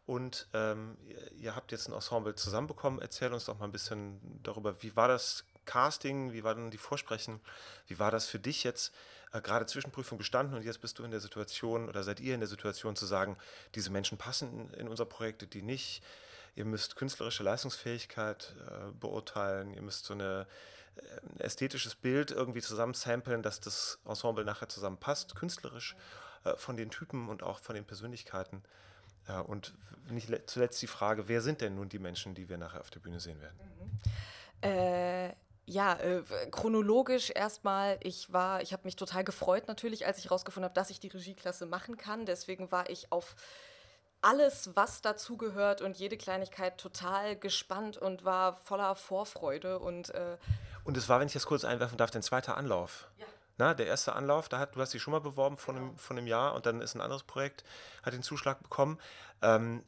Speaker 2: Und ähm, ihr habt jetzt ein Ensemble zusammenbekommen. Erzähl uns doch mal ein bisschen darüber, wie war das Casting, wie waren die Vorsprechen, wie war das für dich jetzt, äh, gerade Zwischenprüfung bestanden und jetzt bist du in der Situation oder seid ihr in der Situation zu sagen, diese Menschen passen in, in unser Projekt, die nicht. Ihr müsst künstlerische Leistungsfähigkeit äh, beurteilen, ihr müsst so eine, ein äh, ästhetisches Bild irgendwie zusammen samplen, dass das Ensemble nachher zusammenpasst, künstlerisch äh, von den Typen und auch von den Persönlichkeiten. Ja, und nicht zuletzt die Frage, wer sind denn nun die Menschen, die wir nachher auf der Bühne sehen werden?
Speaker 3: Mhm. Äh, ja, äh, chronologisch erstmal, ich war, ich habe mich total gefreut natürlich, als ich herausgefunden habe, dass ich die Regieklasse machen kann. Deswegen war ich auf alles, was dazugehört und jede Kleinigkeit total gespannt und war voller Vorfreude. Und, äh
Speaker 2: und es war, wenn ich das kurz einwerfen darf, dein zweiter Anlauf. Ja. Na, der erste Anlauf, da hat, du hast dich schon mal beworben vor, einem, vor einem Jahr und dann ist ein anderes Projekt, hat den Zuschlag bekommen. Ähm,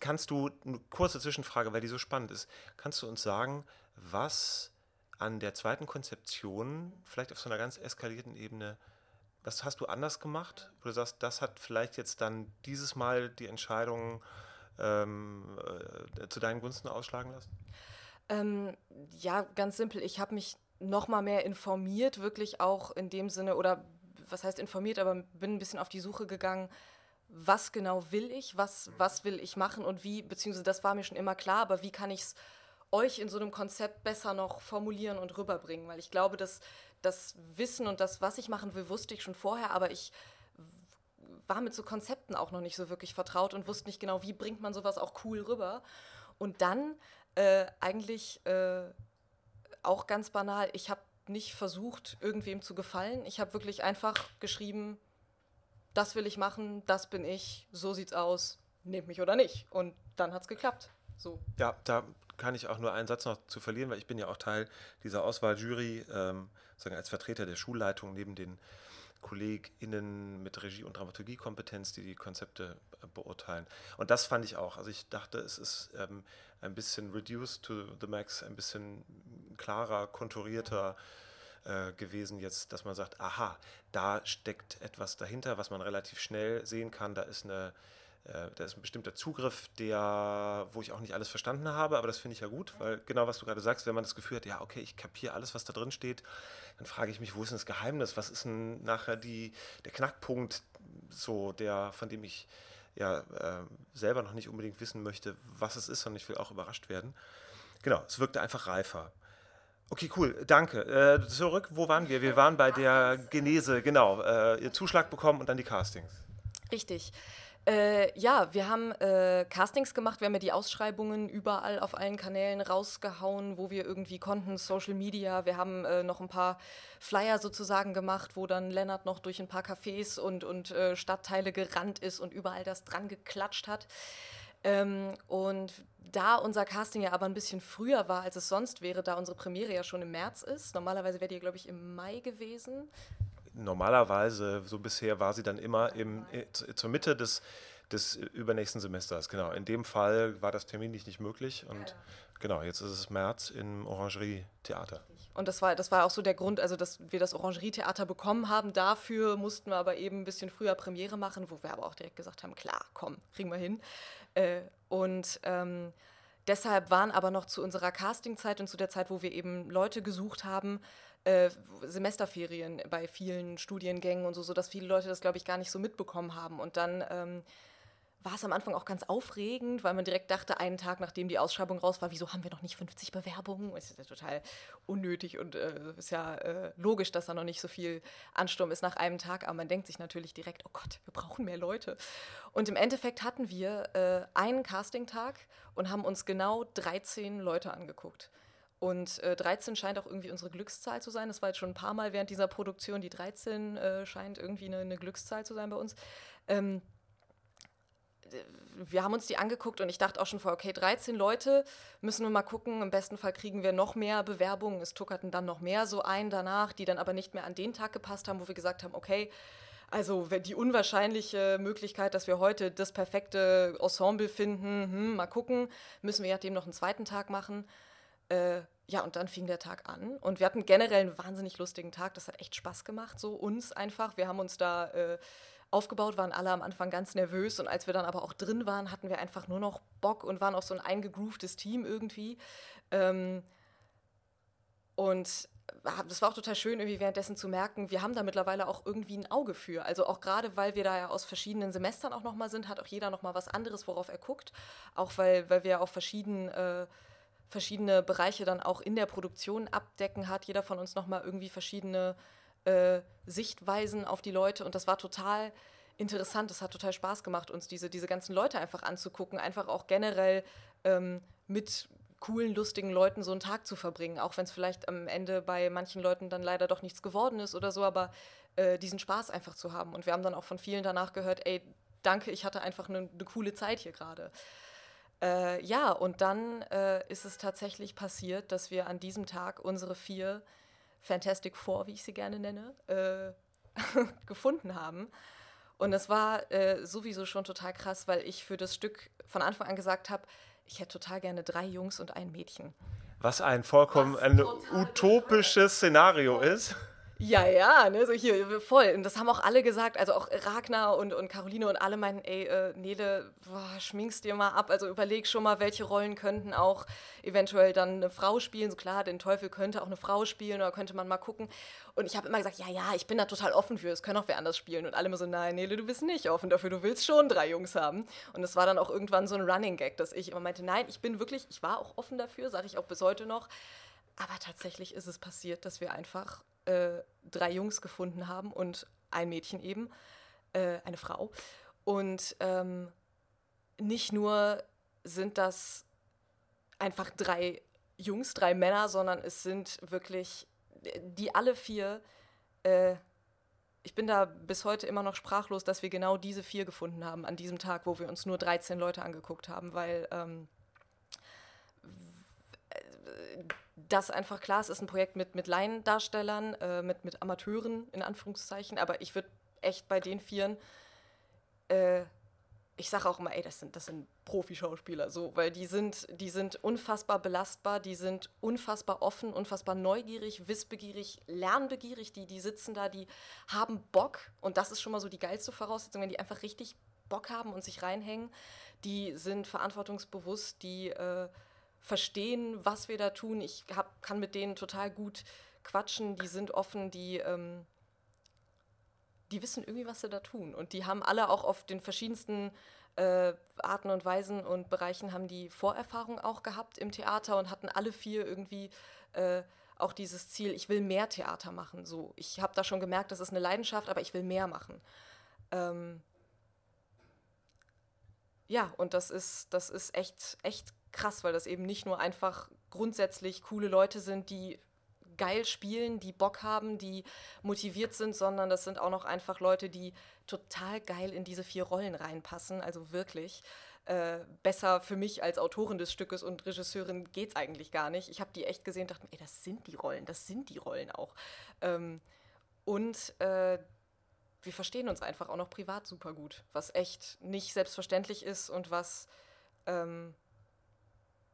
Speaker 2: kannst du, eine kurze Zwischenfrage, weil die so spannend ist, kannst du uns sagen, was an der zweiten Konzeption, vielleicht auf so einer ganz eskalierten Ebene, was hast du anders gemacht? Wo du sagst, das hat vielleicht jetzt dann dieses Mal die Entscheidung ähm, äh, zu deinen Gunsten ausschlagen lassen?
Speaker 3: Ähm, ja, ganz simpel. Ich habe mich noch mal mehr informiert, wirklich auch in dem Sinne, oder was heißt informiert, aber bin ein bisschen auf die Suche gegangen, was genau will ich, was, was will ich machen und wie, beziehungsweise das war mir schon immer klar, aber wie kann ich es euch in so einem Konzept besser noch formulieren und rüberbringen, weil ich glaube, dass das Wissen und das, was ich machen will, wusste ich schon vorher, aber ich war mit so Konzepten auch noch nicht so wirklich vertraut und wusste nicht genau, wie bringt man sowas auch cool rüber. Und dann äh, eigentlich äh, auch ganz banal, ich habe nicht versucht, irgendwem zu gefallen. Ich habe wirklich einfach geschrieben, das will ich machen, das bin ich, so sieht's aus, nehmt mich oder nicht. Und dann hat es geklappt. So.
Speaker 2: Ja, da kann ich auch nur einen Satz noch zu verlieren, weil ich bin ja auch Teil dieser Auswahljury, ähm, sagen als Vertreter der Schulleitung neben den KollegInnen mit Regie- und Dramaturgiekompetenz, die die Konzepte äh, beurteilen. Und das fand ich auch. Also ich dachte, es ist ähm, ein bisschen reduced to the max, ein bisschen klarer, konturierter äh, gewesen jetzt, dass man sagt, aha, da steckt etwas dahinter, was man relativ schnell sehen kann. Da ist eine äh, da ist ein bestimmter Zugriff, der, wo ich auch nicht alles verstanden habe, aber das finde ich ja gut, weil genau was du gerade sagst, wenn man das Gefühl hat, ja, okay, ich kapiere alles, was da drin steht, dann frage ich mich, wo ist denn das Geheimnis? Was ist denn nachher die, der Knackpunkt, so der, von dem ich ja äh, selber noch nicht unbedingt wissen möchte, was es ist, sondern ich will auch überrascht werden. Genau, es wirkte einfach reifer. Okay, cool, danke. Äh, zurück, wo waren wir? Wir waren bei der Genese, genau. Äh, ihr Zuschlag bekommen und dann die Castings.
Speaker 3: Richtig. Äh, ja, wir haben äh, Castings gemacht, wir haben ja die Ausschreibungen überall auf allen Kanälen rausgehauen, wo wir irgendwie konnten, Social Media. Wir haben äh, noch ein paar Flyer sozusagen gemacht, wo dann Lennart noch durch ein paar Cafés und, und äh, Stadtteile gerannt ist und überall das dran geklatscht hat. Ähm, und da unser Casting ja aber ein bisschen früher war, als es sonst wäre, da unsere Premiere ja schon im März ist, normalerweise wäre die, glaube ich, im Mai gewesen
Speaker 2: normalerweise, so bisher war sie dann immer im, äh, zur Mitte des, des übernächsten Semesters. Genau, in dem Fall war das terminlich nicht möglich und genau, jetzt ist es März im Orangerie-Theater.
Speaker 3: Und das war, das war auch so der Grund, also dass wir das Orangerie-Theater bekommen haben. Dafür mussten wir aber eben ein bisschen früher Premiere machen, wo wir aber auch direkt gesagt haben, klar, komm, kriegen wir hin. Äh, und ähm, deshalb waren aber noch zu unserer Castingzeit und zu der Zeit, wo wir eben Leute gesucht haben, äh, Semesterferien bei vielen Studiengängen und so, sodass viele Leute das, glaube ich, gar nicht so mitbekommen haben. Und dann ähm, war es am Anfang auch ganz aufregend, weil man direkt dachte, einen Tag nachdem die Ausschreibung raus war, wieso haben wir noch nicht 50 Bewerbungen? Das ist ja total unnötig und äh, ist ja äh, logisch, dass da noch nicht so viel Ansturm ist nach einem Tag, aber man denkt sich natürlich direkt, oh Gott, wir brauchen mehr Leute. Und im Endeffekt hatten wir äh, einen Castingtag und haben uns genau 13 Leute angeguckt. Und äh, 13 scheint auch irgendwie unsere Glückszahl zu sein. Das war jetzt schon ein paar Mal während dieser Produktion. Die 13 äh, scheint irgendwie eine, eine, Glückszahl zu sein bei uns. Ähm, wir haben uns die angeguckt und ich dachte auch schon vor, okay, 13 Leute, müssen wir mal gucken. Im besten Fall kriegen wir noch mehr Bewerbungen. Es tuckerten dann noch mehr so ein danach, die dann aber nicht mehr an den Tag gepasst haben, wo wir gesagt haben, okay, also die unwahrscheinliche Möglichkeit, dass wir heute das perfekte Ensemble finden, hm, mal gucken, müssen wir ja dem noch einen zweiten Tag machen. Äh, ja, und dann fing der Tag an. Und wir hatten generell einen wahnsinnig lustigen Tag. Das hat echt Spaß gemacht, so uns einfach. Wir haben uns da äh, aufgebaut, waren alle am Anfang ganz nervös. Und als wir dann aber auch drin waren, hatten wir einfach nur noch Bock und waren auch so ein eingegrooftes Team irgendwie. Ähm, und das war auch total schön, irgendwie währenddessen zu merken, wir haben da mittlerweile auch irgendwie ein Auge für. Also auch gerade, weil wir da ja aus verschiedenen Semestern auch nochmal sind, hat auch jeder nochmal was anderes, worauf er guckt. Auch weil, weil wir auch verschieden, äh, verschiedene Bereiche dann auch in der Produktion abdecken, hat jeder von uns nochmal irgendwie verschiedene äh, Sichtweisen auf die Leute. Und das war total interessant. Es hat total Spaß gemacht, uns diese, diese ganzen Leute einfach anzugucken, einfach auch generell ähm, mit coolen, lustigen Leuten so einen Tag zu verbringen, auch wenn es vielleicht am Ende bei manchen Leuten dann leider doch nichts geworden ist oder so, aber äh, diesen Spaß einfach zu haben. Und wir haben dann auch von vielen danach gehört, ey, danke, ich hatte einfach eine ne coole Zeit hier gerade. Äh, ja, und dann äh, ist es tatsächlich passiert, dass wir an diesem Tag unsere vier Fantastic Four, wie ich sie gerne nenne, äh, gefunden haben. Und das war äh, sowieso schon total krass, weil ich für das Stück von Anfang an gesagt habe, ich hätte total gerne drei Jungs und ein Mädchen.
Speaker 2: Was ein vollkommen ein utopisches Szenario ist.
Speaker 3: Ja, ja, ne, so hier, voll. Und das haben auch alle gesagt, also auch Ragnar und, und Caroline und alle meinten, ey, äh, Nele, boah, schminkst dir mal ab, also überleg schon mal, welche Rollen könnten auch eventuell dann eine Frau spielen. So klar, den Teufel könnte auch eine Frau spielen oder könnte man mal gucken. Und ich habe immer gesagt, ja, ja, ich bin da total offen für, es können auch wer anders spielen. Und alle immer so, nein, Nele, du bist nicht offen dafür, du willst schon drei Jungs haben. Und es war dann auch irgendwann so ein Running Gag, dass ich immer meinte, nein, ich bin wirklich, ich war auch offen dafür, sage ich auch bis heute noch. Aber tatsächlich ist es passiert, dass wir einfach äh, drei Jungs gefunden haben und ein Mädchen eben, äh, eine Frau. Und ähm, nicht nur sind das einfach drei Jungs, drei Männer, sondern es sind wirklich die alle vier. Äh, ich bin da bis heute immer noch sprachlos, dass wir genau diese vier gefunden haben an diesem Tag, wo wir uns nur 13 Leute angeguckt haben, weil ähm, das einfach klar ist, ist ein Projekt mit, mit Laiendarstellern, äh, mit, mit Amateuren in Anführungszeichen, aber ich würde echt bei den Vieren, äh, ich sage auch immer, ey, das sind, das sind Profi-Schauspieler, so, weil die sind, die sind unfassbar belastbar, die sind unfassbar offen, unfassbar neugierig, wissbegierig, lernbegierig, die, die sitzen da, die haben Bock. Und das ist schon mal so die geilste Voraussetzung, wenn die einfach richtig Bock haben und sich reinhängen, die sind verantwortungsbewusst, die äh, verstehen, was wir da tun. Ich hab, kann mit denen total gut quatschen, die sind offen, die, ähm, die wissen irgendwie, was sie da tun. Und die haben alle auch auf den verschiedensten äh, Arten und Weisen und Bereichen haben die Vorerfahrung auch gehabt im Theater und hatten alle vier irgendwie äh, auch dieses Ziel, ich will mehr Theater machen. So, ich habe da schon gemerkt, das ist eine Leidenschaft, aber ich will mehr machen. Ähm, ja, und das ist, das ist echt, echt krass, weil das eben nicht nur einfach grundsätzlich coole Leute sind, die geil spielen, die Bock haben, die motiviert sind, sondern das sind auch noch einfach Leute, die total geil in diese vier Rollen reinpassen. Also wirklich. Äh, besser für mich als Autorin des Stückes und Regisseurin geht es eigentlich gar nicht. Ich habe die echt gesehen und dachte, ey, das sind die Rollen, das sind die Rollen auch. Ähm, und äh, wir verstehen uns einfach auch noch privat super gut, was echt nicht selbstverständlich ist und was ähm,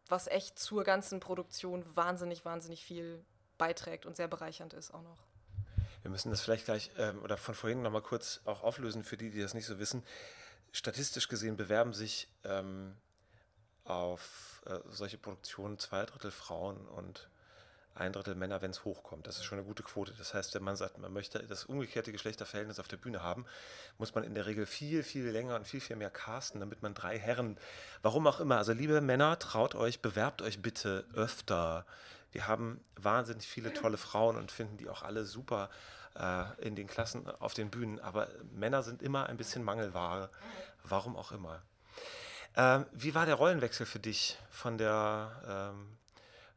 Speaker 3: was echt zur ganzen Produktion wahnsinnig, wahnsinnig viel beiträgt und sehr bereichernd ist auch noch.
Speaker 2: Wir müssen das vielleicht gleich ähm, oder von vorhin nochmal kurz auch auflösen für die, die das nicht so wissen. Statistisch gesehen bewerben sich ähm, auf äh, solche Produktionen zwei Drittel Frauen und ein Drittel Männer, wenn es hochkommt. Das ist schon eine gute Quote. Das heißt, wenn man sagt, man möchte das umgekehrte Geschlechterverhältnis auf der Bühne haben, muss man in der Regel viel, viel länger und viel, viel mehr casten, damit man drei Herren, warum auch immer, also liebe Männer, traut euch, bewerbt euch bitte öfter. Wir haben wahnsinnig viele tolle Frauen und finden die auch alle super äh, in den Klassen auf den Bühnen, aber Männer sind immer ein bisschen Mangelware, warum auch immer. Ähm, wie war der Rollenwechsel für dich von der ähm,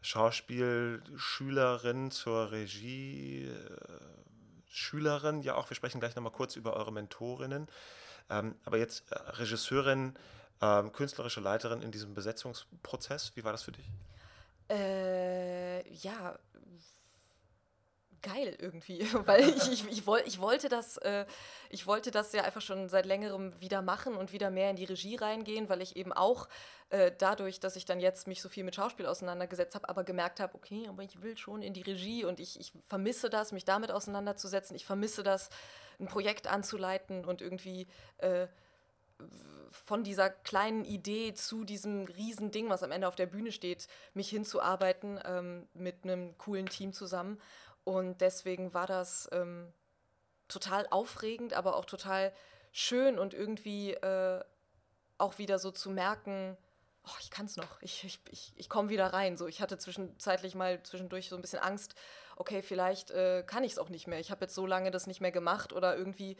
Speaker 2: Schauspielschülerin zur Regie-Schülerin? Ja, auch wir sprechen gleich nochmal kurz über eure Mentorinnen. Ähm, aber jetzt äh, Regisseurin, ähm, künstlerische Leiterin in diesem Besetzungsprozess. Wie war das für dich?
Speaker 3: Äh, ja, geil irgendwie, weil ich, ich, ich, woll, ich, wollte das, äh, ich wollte das ja einfach schon seit längerem wieder machen und wieder mehr in die Regie reingehen, weil ich eben auch äh, dadurch, dass ich dann jetzt mich so viel mit Schauspiel auseinandergesetzt habe, aber gemerkt habe, okay, aber ich will schon in die Regie und ich, ich vermisse das, mich damit auseinanderzusetzen. Ich vermisse das, ein Projekt anzuleiten und irgendwie äh, von dieser kleinen Idee zu diesem riesen Ding, was am Ende auf der Bühne steht, mich hinzuarbeiten ähm, mit einem coolen Team zusammen. Und deswegen war das ähm, total aufregend, aber auch total schön und irgendwie äh, auch wieder so zu merken, oh, ich kann es noch, ich, ich, ich, ich komme wieder rein. So, ich hatte zwischenzeitlich mal zwischendurch so ein bisschen Angst, okay, vielleicht äh, kann ich es auch nicht mehr. Ich habe jetzt so lange das nicht mehr gemacht oder irgendwie,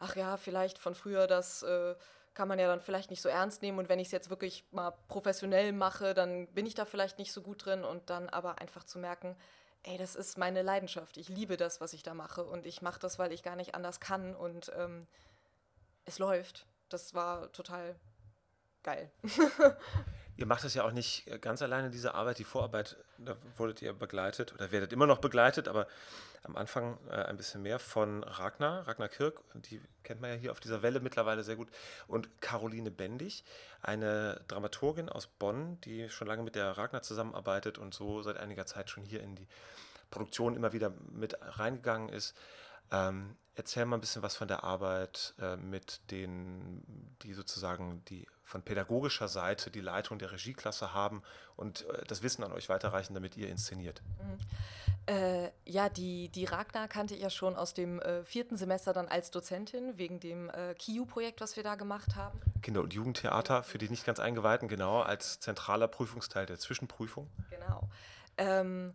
Speaker 3: ach ja, vielleicht von früher, das äh, kann man ja dann vielleicht nicht so ernst nehmen. Und wenn ich es jetzt wirklich mal professionell mache, dann bin ich da vielleicht nicht so gut drin und dann aber einfach zu merken, ey, das ist meine Leidenschaft. Ich liebe das, was ich da mache und ich mache das, weil ich gar nicht anders kann und ähm, es läuft. Das war total geil.
Speaker 2: ihr macht es ja auch nicht äh, ganz alleine, diese Arbeit, die Vorarbeit, da wurdet ihr begleitet oder werdet immer noch begleitet, aber am Anfang äh, ein bisschen mehr von Ragnar, Ragnar Kirk, die kennt man ja hier auf dieser Welle mittlerweile sehr gut, und Caroline Bendig, eine Dramaturgin aus Bonn, die schon lange mit der Ragnar zusammenarbeitet und so seit einiger Zeit schon hier in die Produktion immer wieder mit reingegangen ist. Ähm, erzähl mal ein bisschen was von der Arbeit äh, mit denen, die sozusagen die von pädagogischer Seite die Leitung der Regieklasse haben und äh, das Wissen an euch weiterreichen, damit ihr inszeniert.
Speaker 3: Mhm. Äh, ja, die, die Ragnar kannte ich ja schon aus dem äh, vierten Semester dann als Dozentin, wegen dem äh, KIU-Projekt, was wir da gemacht haben.
Speaker 2: Kinder- und Jugendtheater, für die nicht ganz Eingeweihten, genau, als zentraler Prüfungsteil der Zwischenprüfung.
Speaker 3: Genau. Ähm,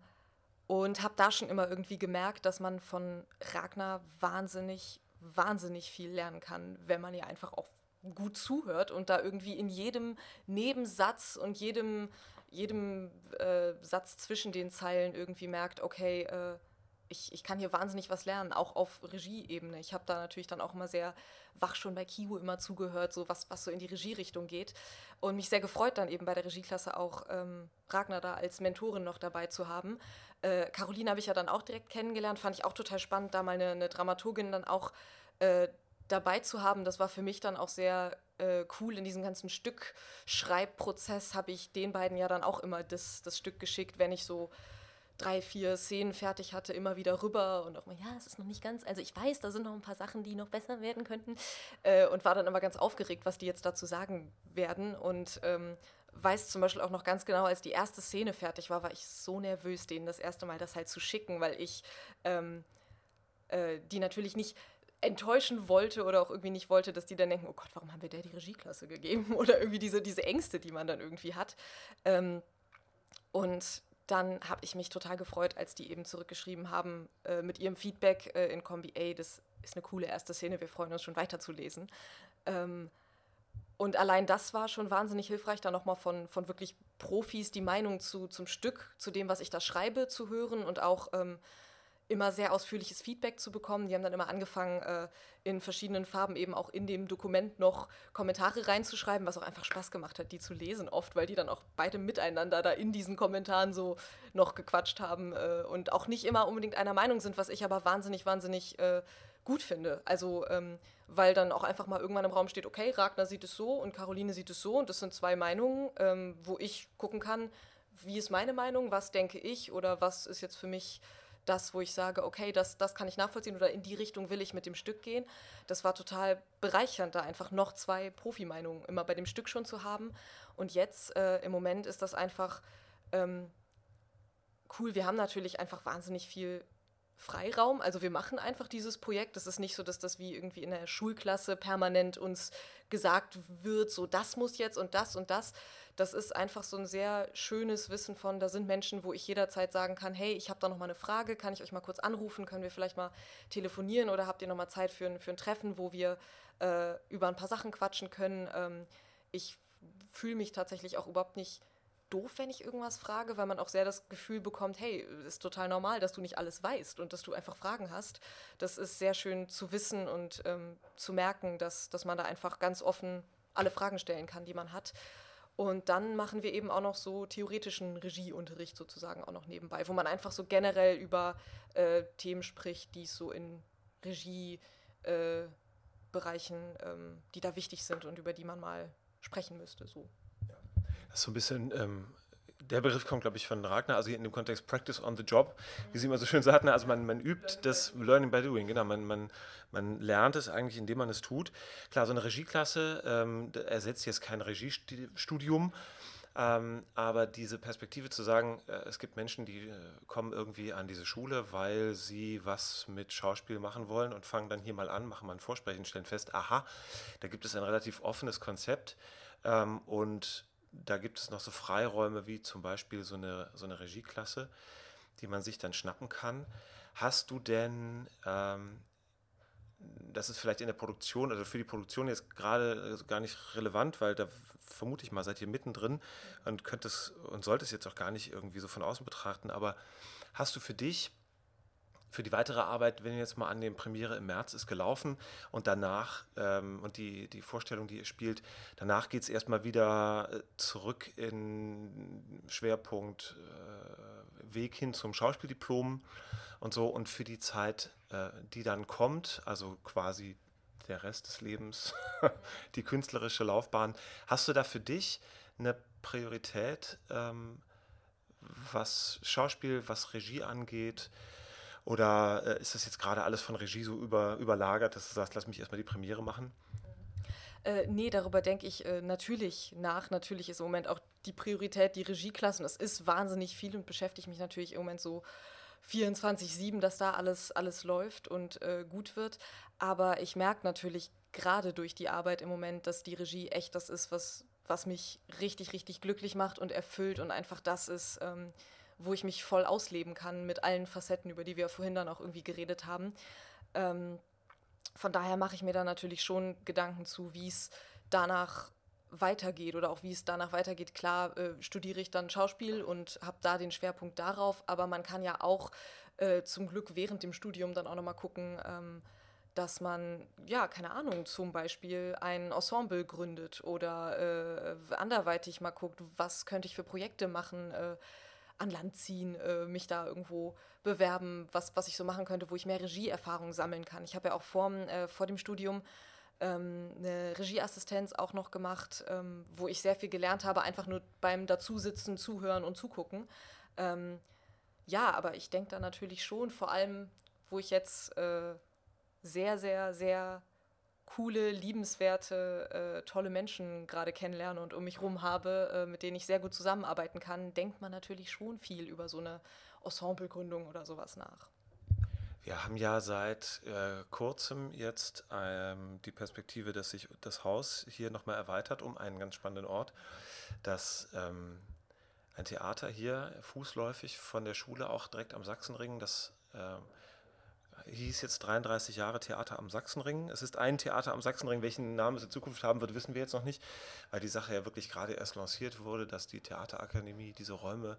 Speaker 3: und habe da schon immer irgendwie gemerkt, dass man von Ragnar wahnsinnig, wahnsinnig viel lernen kann, wenn man ihr einfach auch gut zuhört und da irgendwie in jedem Nebensatz und jedem jedem äh, Satz zwischen den Zeilen irgendwie merkt, okay, äh, ich, ich kann hier wahnsinnig was lernen, auch auf Regieebene. Ich habe da natürlich dann auch immer sehr wach schon bei Kiwo immer zugehört, so was, was so in die Regierichtung geht. Und mich sehr gefreut, dann eben bei der Regieklasse auch ähm, Ragnar da als Mentorin noch dabei zu haben. Äh, Caroline habe ich ja dann auch direkt kennengelernt, fand ich auch total spannend, da mal eine, eine Dramaturgin dann auch äh, dabei zu haben. Das war für mich dann auch sehr äh, cool. In diesem ganzen Stück-Schreibprozess habe ich den beiden ja dann auch immer das, das Stück geschickt, wenn ich so drei, vier Szenen fertig hatte, immer wieder rüber und auch mal, ja, es ist noch nicht ganz, also ich weiß, da sind noch ein paar Sachen, die noch besser werden könnten äh, und war dann immer ganz aufgeregt, was die jetzt dazu sagen werden. Und ähm, weiß zum Beispiel auch noch ganz genau, als die erste Szene fertig war, war ich so nervös, denen das erste Mal das halt zu schicken, weil ich ähm, äh, die natürlich nicht enttäuschen wollte oder auch irgendwie nicht wollte, dass die dann denken, oh Gott, warum haben wir der die Regieklasse gegeben? Oder irgendwie diese, diese Ängste, die man dann irgendwie hat. Ähm, und dann habe ich mich total gefreut, als die eben zurückgeschrieben haben äh, mit ihrem Feedback äh, in Kombi, ey, das ist eine coole erste Szene, wir freuen uns schon weiterzulesen. Ähm, und allein das war schon wahnsinnig hilfreich, da nochmal von, von wirklich Profis die Meinung zu, zum Stück, zu dem, was ich da schreibe, zu hören und auch ähm, immer sehr ausführliches Feedback zu bekommen. Die haben dann immer angefangen, äh, in verschiedenen Farben eben auch in dem Dokument noch Kommentare reinzuschreiben, was auch einfach Spaß gemacht hat, die zu lesen oft, weil die dann auch beide miteinander da in diesen Kommentaren so noch gequatscht haben äh, und auch nicht immer unbedingt einer Meinung sind, was ich aber wahnsinnig, wahnsinnig äh, gut finde. Also, ähm, weil dann auch einfach mal irgendwann im Raum steht, okay, Ragnar sieht es so und Caroline sieht es so und das sind zwei Meinungen, ähm, wo ich gucken kann, wie ist meine Meinung, was denke ich oder was ist jetzt für mich das, wo ich sage, okay, das, das kann ich nachvollziehen oder in die Richtung will ich mit dem Stück gehen. Das war total bereichernd, da einfach noch zwei Profimeinungen immer bei dem Stück schon zu haben. Und jetzt äh, im Moment ist das einfach ähm, cool. Wir haben natürlich einfach wahnsinnig viel Freiraum. Also wir machen einfach dieses Projekt. Es ist nicht so, dass das wie irgendwie in der Schulklasse permanent uns gesagt wird, so das muss jetzt und das und das. Das ist einfach so ein sehr schönes Wissen von, da sind Menschen, wo ich jederzeit sagen kann, hey, ich habe da noch mal eine Frage, kann ich euch mal kurz anrufen, können wir vielleicht mal telefonieren oder habt ihr noch mal Zeit für ein, für ein Treffen, wo wir äh, über ein paar Sachen quatschen können. Ähm, ich fühle mich tatsächlich auch überhaupt nicht doof, wenn ich irgendwas frage, weil man auch sehr das Gefühl bekommt, hey, ist total normal, dass du nicht alles weißt und dass du einfach Fragen hast. Das ist sehr schön zu wissen und ähm, zu merken, dass, dass man da einfach ganz offen alle Fragen stellen kann, die man hat. Und dann machen wir eben auch noch so theoretischen Regieunterricht sozusagen auch noch nebenbei, wo man einfach so generell über äh, Themen spricht, die es so in Regiebereichen, äh, ähm, die da wichtig sind und über die man mal sprechen müsste. So.
Speaker 2: Das ist so ein bisschen, ähm, der Begriff kommt, glaube ich, von Ragnar, also in dem Kontext Practice on the Job, wie sie immer so schön sagt, ne? also man, man übt das Learning by Doing, genau, man, man, man lernt es eigentlich, indem man es tut. Klar, so eine Regieklasse ähm, ersetzt jetzt kein Regiestudium, ähm, aber diese Perspektive zu sagen, äh, es gibt Menschen, die äh, kommen irgendwie an diese Schule, weil sie was mit Schauspiel machen wollen und fangen dann hier mal an, machen mal ein Vorsprechen, stellen fest, aha, da gibt es ein relativ offenes Konzept ähm, und da gibt es noch so Freiräume wie zum Beispiel so eine, so eine Regieklasse, die man sich dann schnappen kann. Hast du denn, ähm, das ist vielleicht in der Produktion, also für die Produktion jetzt gerade gar nicht relevant, weil da vermute ich mal, seid ihr mittendrin und könnt es und sollt es jetzt auch gar nicht irgendwie so von außen betrachten, aber hast du für dich für die weitere Arbeit, wenn ihr jetzt mal an den Premiere im März ist gelaufen und danach ähm, und die, die Vorstellung, die ihr spielt, danach geht es erstmal wieder äh, zurück in Schwerpunkt äh, Weg hin zum Schauspieldiplom und so und für die Zeit, äh, die dann kommt, also quasi der Rest des Lebens, die künstlerische Laufbahn, hast du da für dich eine Priorität, ähm, was Schauspiel, was Regie angeht? Oder äh, ist das jetzt gerade alles von Regie so über, überlagert, dass du sagst, lass mich erstmal die Premiere machen?
Speaker 3: Äh, nee, darüber denke ich äh, natürlich nach. Natürlich ist im Moment auch die Priorität die Regieklassen. Es ist wahnsinnig viel und beschäftigt mich natürlich im Moment so 24-7, dass da alles, alles läuft und äh, gut wird. Aber ich merke natürlich gerade durch die Arbeit im Moment, dass die Regie echt das ist, was, was mich richtig, richtig glücklich macht und erfüllt und einfach das ist. Ähm, wo ich mich voll ausleben kann mit allen Facetten, über die wir vorhin dann auch irgendwie geredet haben. Ähm, von daher mache ich mir da natürlich schon Gedanken zu, wie es danach weitergeht oder auch wie es danach weitergeht. Klar äh, studiere ich dann Schauspiel und habe da den Schwerpunkt darauf, aber man kann ja auch äh, zum Glück während dem Studium dann auch nochmal gucken, ähm, dass man, ja, keine Ahnung, zum Beispiel ein Ensemble gründet oder äh, anderweitig mal guckt, was könnte ich für Projekte machen, äh, an Land ziehen, äh, mich da irgendwo bewerben, was, was ich so machen könnte, wo ich mehr Regieerfahrung sammeln kann. Ich habe ja auch vor, äh, vor dem Studium ähm, eine Regieassistenz auch noch gemacht, ähm, wo ich sehr viel gelernt habe, einfach nur beim Dazusitzen, Zuhören und Zugucken. Ähm, ja, aber ich denke da natürlich schon, vor allem, wo ich jetzt äh, sehr, sehr, sehr coole, liebenswerte, äh, tolle Menschen gerade kennenlerne und um mich herum habe, äh, mit denen ich sehr gut zusammenarbeiten kann, denkt man natürlich schon viel über so eine Ensemblegründung oder sowas nach.
Speaker 2: Wir haben ja seit äh, kurzem jetzt ähm, die Perspektive, dass sich das Haus hier nochmal erweitert um einen ganz spannenden Ort, dass ähm, ein Theater hier fußläufig von der Schule auch direkt am Sachsenring, das äh, hieß jetzt 33 Jahre Theater am Sachsenring. Es ist ein Theater am Sachsenring. Welchen Namen es in Zukunft haben wird, wissen wir jetzt noch nicht, weil die Sache ja wirklich gerade erst lanciert wurde, dass die Theaterakademie diese Räume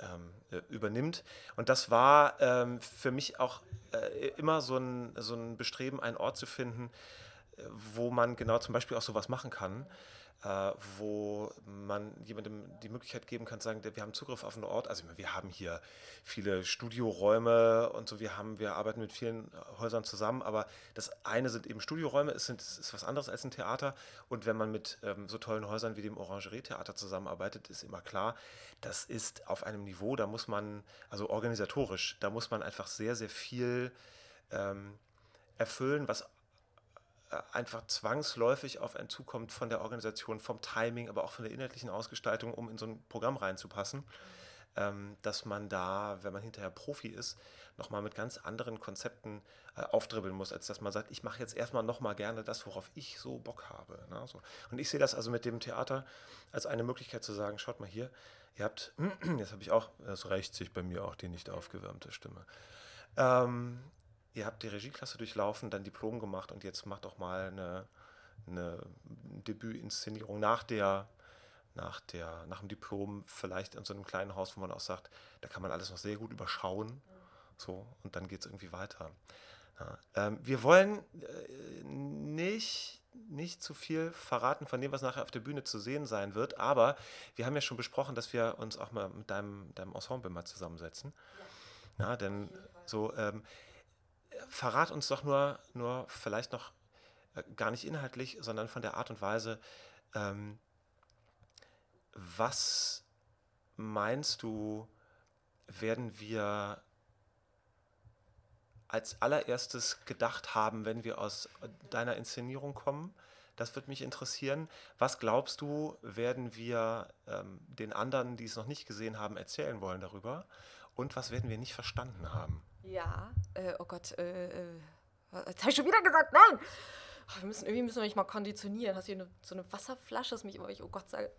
Speaker 2: ähm, äh, übernimmt. Und das war ähm, für mich auch äh, immer so ein, so ein Bestreben, einen Ort zu finden, äh, wo man genau zum Beispiel auch sowas machen kann äh, wo man jemandem die Möglichkeit geben kann, sagen, wir haben Zugriff auf einen Ort. Also wir haben hier viele Studioräume und so, wir haben, wir arbeiten mit vielen Häusern zusammen, aber das eine sind eben Studioräume, es sind, ist was anderes als ein Theater. Und wenn man mit ähm, so tollen Häusern wie dem Orangerie-Theater zusammenarbeitet, ist immer klar, das ist auf einem Niveau, da muss man, also organisatorisch, da muss man einfach sehr, sehr viel ähm, erfüllen, was einfach zwangsläufig auf einen zukommt von der Organisation, vom Timing, aber auch von der inhaltlichen Ausgestaltung, um in so ein Programm reinzupassen. ähm, dass man da, wenn man hinterher Profi ist, nochmal mit ganz anderen Konzepten äh, aufdribbeln muss, als dass man sagt, ich mache jetzt erstmal nochmal gerne das, worauf ich so Bock habe. Ne? So. Und ich sehe das also mit dem Theater als eine Möglichkeit zu sagen, schaut mal hier, ihr habt, jetzt habe ich auch, das rächt sich bei mir auch die nicht aufgewärmte Stimme. Ähm, ihr habt die Regieklasse durchlaufen, dann Diplom gemacht und jetzt macht doch mal eine, eine Debütinszenierung nach der nach, der, nach dem Diplom vielleicht in so einem kleinen Haus, wo man auch sagt, da kann man alles noch sehr gut überschauen. So, und dann geht es irgendwie weiter. Ja, ähm, wir wollen äh, nicht, nicht zu viel verraten von dem, was nachher auf der Bühne zu sehen sein wird, aber wir haben ja schon besprochen, dass wir uns auch mal mit deinem, deinem Ensemble mal zusammensetzen. Ja, ja denn so, ähm, verrat uns doch nur, nur vielleicht noch äh, gar nicht inhaltlich, sondern von der Art und Weise, ähm, was meinst du, werden wir als allererstes gedacht haben, wenn wir aus deiner Inszenierung kommen? Das würde mich interessieren. Was glaubst du, werden wir ähm, den anderen, die es noch nicht gesehen haben, erzählen wollen darüber? Und was werden wir nicht verstanden haben?
Speaker 3: Ja, äh, oh Gott, äh, äh, jetzt habe ich schon wieder gesagt, nein! Oh, wir müssen, irgendwie müssen wir mich mal konditionieren. Hast du hier eine, so eine Wasserflasche, das mich immer, ich, oh Gott, sage.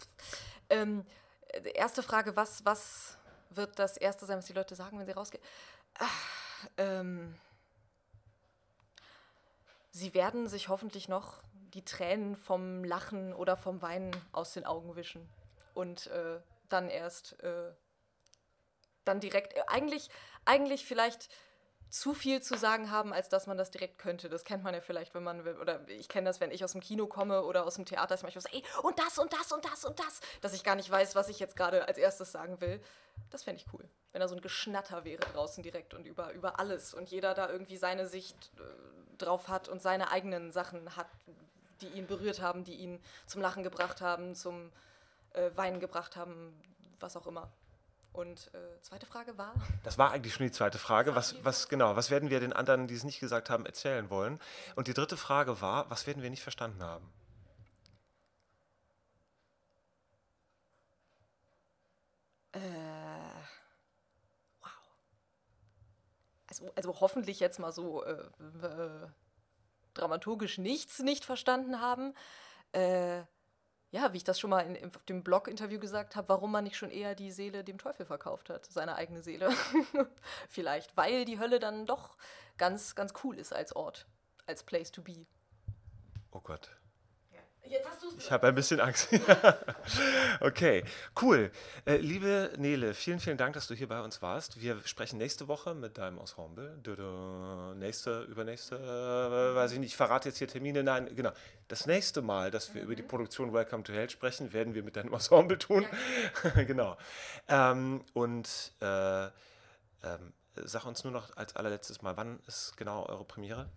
Speaker 3: Ähm, äh, erste Frage, was, was wird das Erste sein, was die Leute sagen, wenn sie rausgehen? Ach, ähm, sie werden sich hoffentlich noch die Tränen vom Lachen oder vom Weinen aus den Augen wischen. Und äh, dann erst, äh, dann direkt, äh, eigentlich, eigentlich vielleicht zu viel zu sagen haben, als dass man das direkt könnte. Das kennt man ja vielleicht, wenn man, oder ich kenne das, wenn ich aus dem Kino komme oder aus dem Theater, dass ich manchmal so, ey, und das und das und das und das, dass ich gar nicht weiß, was ich jetzt gerade als erstes sagen will. Das fände ich cool, wenn da so ein Geschnatter wäre draußen direkt und über, über alles und jeder da irgendwie seine Sicht äh, drauf hat und seine eigenen Sachen hat, die ihn berührt haben, die ihn zum Lachen gebracht haben, zum äh, Weinen gebracht haben, was auch immer. Und äh, zweite Frage war?
Speaker 2: Das war eigentlich schon die zweite Frage. Was, was genau, was werden wir den anderen, die es nicht gesagt haben, erzählen wollen? Und die dritte Frage war, was werden wir nicht verstanden haben?
Speaker 3: Äh, wow. Also, also hoffentlich jetzt mal so äh, äh, dramaturgisch nichts nicht verstanden haben. Äh, ja, wie ich das schon mal in, auf dem Blog-Interview gesagt habe, warum man nicht schon eher die Seele dem Teufel verkauft hat, seine eigene Seele. Vielleicht, weil die Hölle dann doch ganz, ganz cool ist als Ort, als Place to be.
Speaker 2: Oh Gott. Ich habe ein bisschen Angst. okay, cool. Äh, liebe Nele, vielen, vielen Dank, dass du hier bei uns warst. Wir sprechen nächste Woche mit deinem Ensemble. Nächste, übernächste, äh, weiß ich nicht, ich verrate jetzt hier Termine. Nein, genau. Das nächste Mal, dass wir mhm. über die Produktion Welcome to Hell sprechen, werden wir mit deinem Ensemble tun. Genau. Ähm, und äh, ähm, sag uns nur noch als allerletztes Mal, wann ist genau eure Premiere?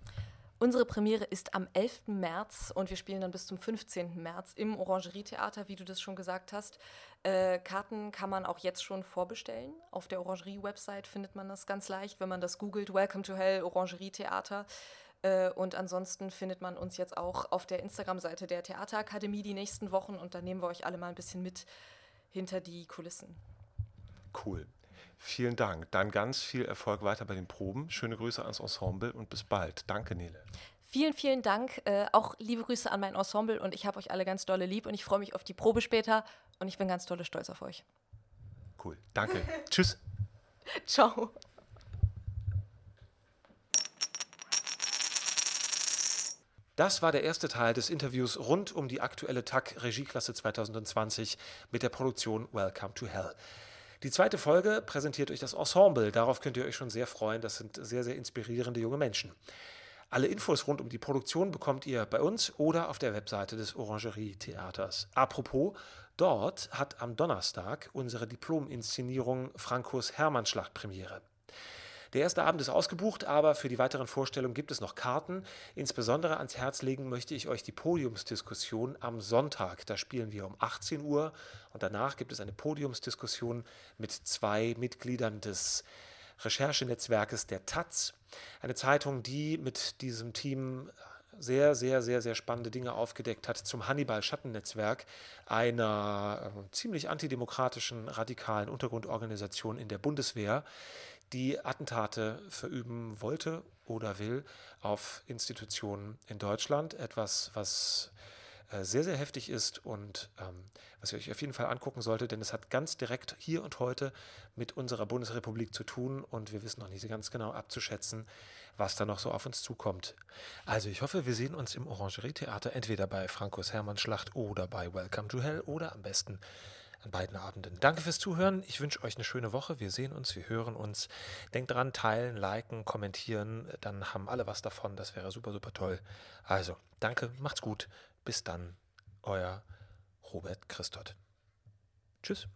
Speaker 3: Unsere Premiere ist am 11. März und wir spielen dann bis zum 15. März im Orangerietheater, wie du das schon gesagt hast. Äh, Karten kann man auch jetzt schon vorbestellen. Auf der Orangerie-Website findet man das ganz leicht, wenn man das googelt. Welcome to Hell, Orangerietheater. Äh, und ansonsten findet man uns jetzt auch auf der Instagram-Seite der Theaterakademie die nächsten Wochen und da nehmen wir euch alle mal ein bisschen mit hinter die Kulissen.
Speaker 2: Cool. Vielen Dank. Dann ganz viel Erfolg weiter bei den Proben. Schöne Grüße ans Ensemble und bis bald. Danke, Nele.
Speaker 3: Vielen, vielen Dank. Äh, auch liebe Grüße an mein Ensemble und ich habe euch alle ganz dolle lieb und ich freue mich auf die Probe später und ich bin ganz dolle stolz auf euch.
Speaker 2: Cool. Danke. Tschüss.
Speaker 3: Ciao.
Speaker 2: Das war der erste Teil des Interviews rund um die aktuelle TAG Regieklasse 2020 mit der Produktion Welcome to Hell. Die zweite Folge präsentiert euch das Ensemble. Darauf könnt ihr euch schon sehr freuen. Das sind sehr, sehr inspirierende junge Menschen. Alle Infos rund um die Produktion bekommt ihr bei uns oder auf der Webseite des Orangerie Theaters. Apropos, dort hat am Donnerstag unsere Diplom-Inszenierung Frankos Hermannschlacht Premiere. Der erste Abend ist ausgebucht, aber für die weiteren Vorstellungen gibt es noch Karten. Insbesondere ans Herz legen möchte ich euch die Podiumsdiskussion am Sonntag. Da spielen wir um 18 Uhr und danach gibt es eine Podiumsdiskussion mit zwei Mitgliedern des Recherchenetzwerkes der Taz, eine Zeitung, die mit diesem Team
Speaker 1: sehr, sehr, sehr, sehr spannende Dinge aufgedeckt hat zum Hannibal-Schattennetzwerk, einer äh, ziemlich antidemokratischen, radikalen Untergrundorganisation in der Bundeswehr, die Attentate verüben wollte oder will auf Institutionen in Deutschland. Etwas, was äh, sehr, sehr heftig ist und ähm, was ihr euch auf jeden Fall angucken solltet, denn es hat ganz direkt hier und heute mit unserer Bundesrepublik zu tun und wir wissen noch nicht ganz genau abzuschätzen, was da noch so auf uns zukommt. Also ich hoffe, wir sehen uns im Orangerie-Theater entweder bei Frankos Hermann-Schlacht oder bei Welcome to Hell oder am besten an beiden Abenden. Danke fürs Zuhören. Ich wünsche euch eine schöne Woche. Wir sehen uns, wir hören uns. Denkt dran, teilen, liken, kommentieren. Dann haben alle was davon. Das wäre super, super toll. Also, danke, macht's gut. Bis dann, euer Robert Christot. Tschüss.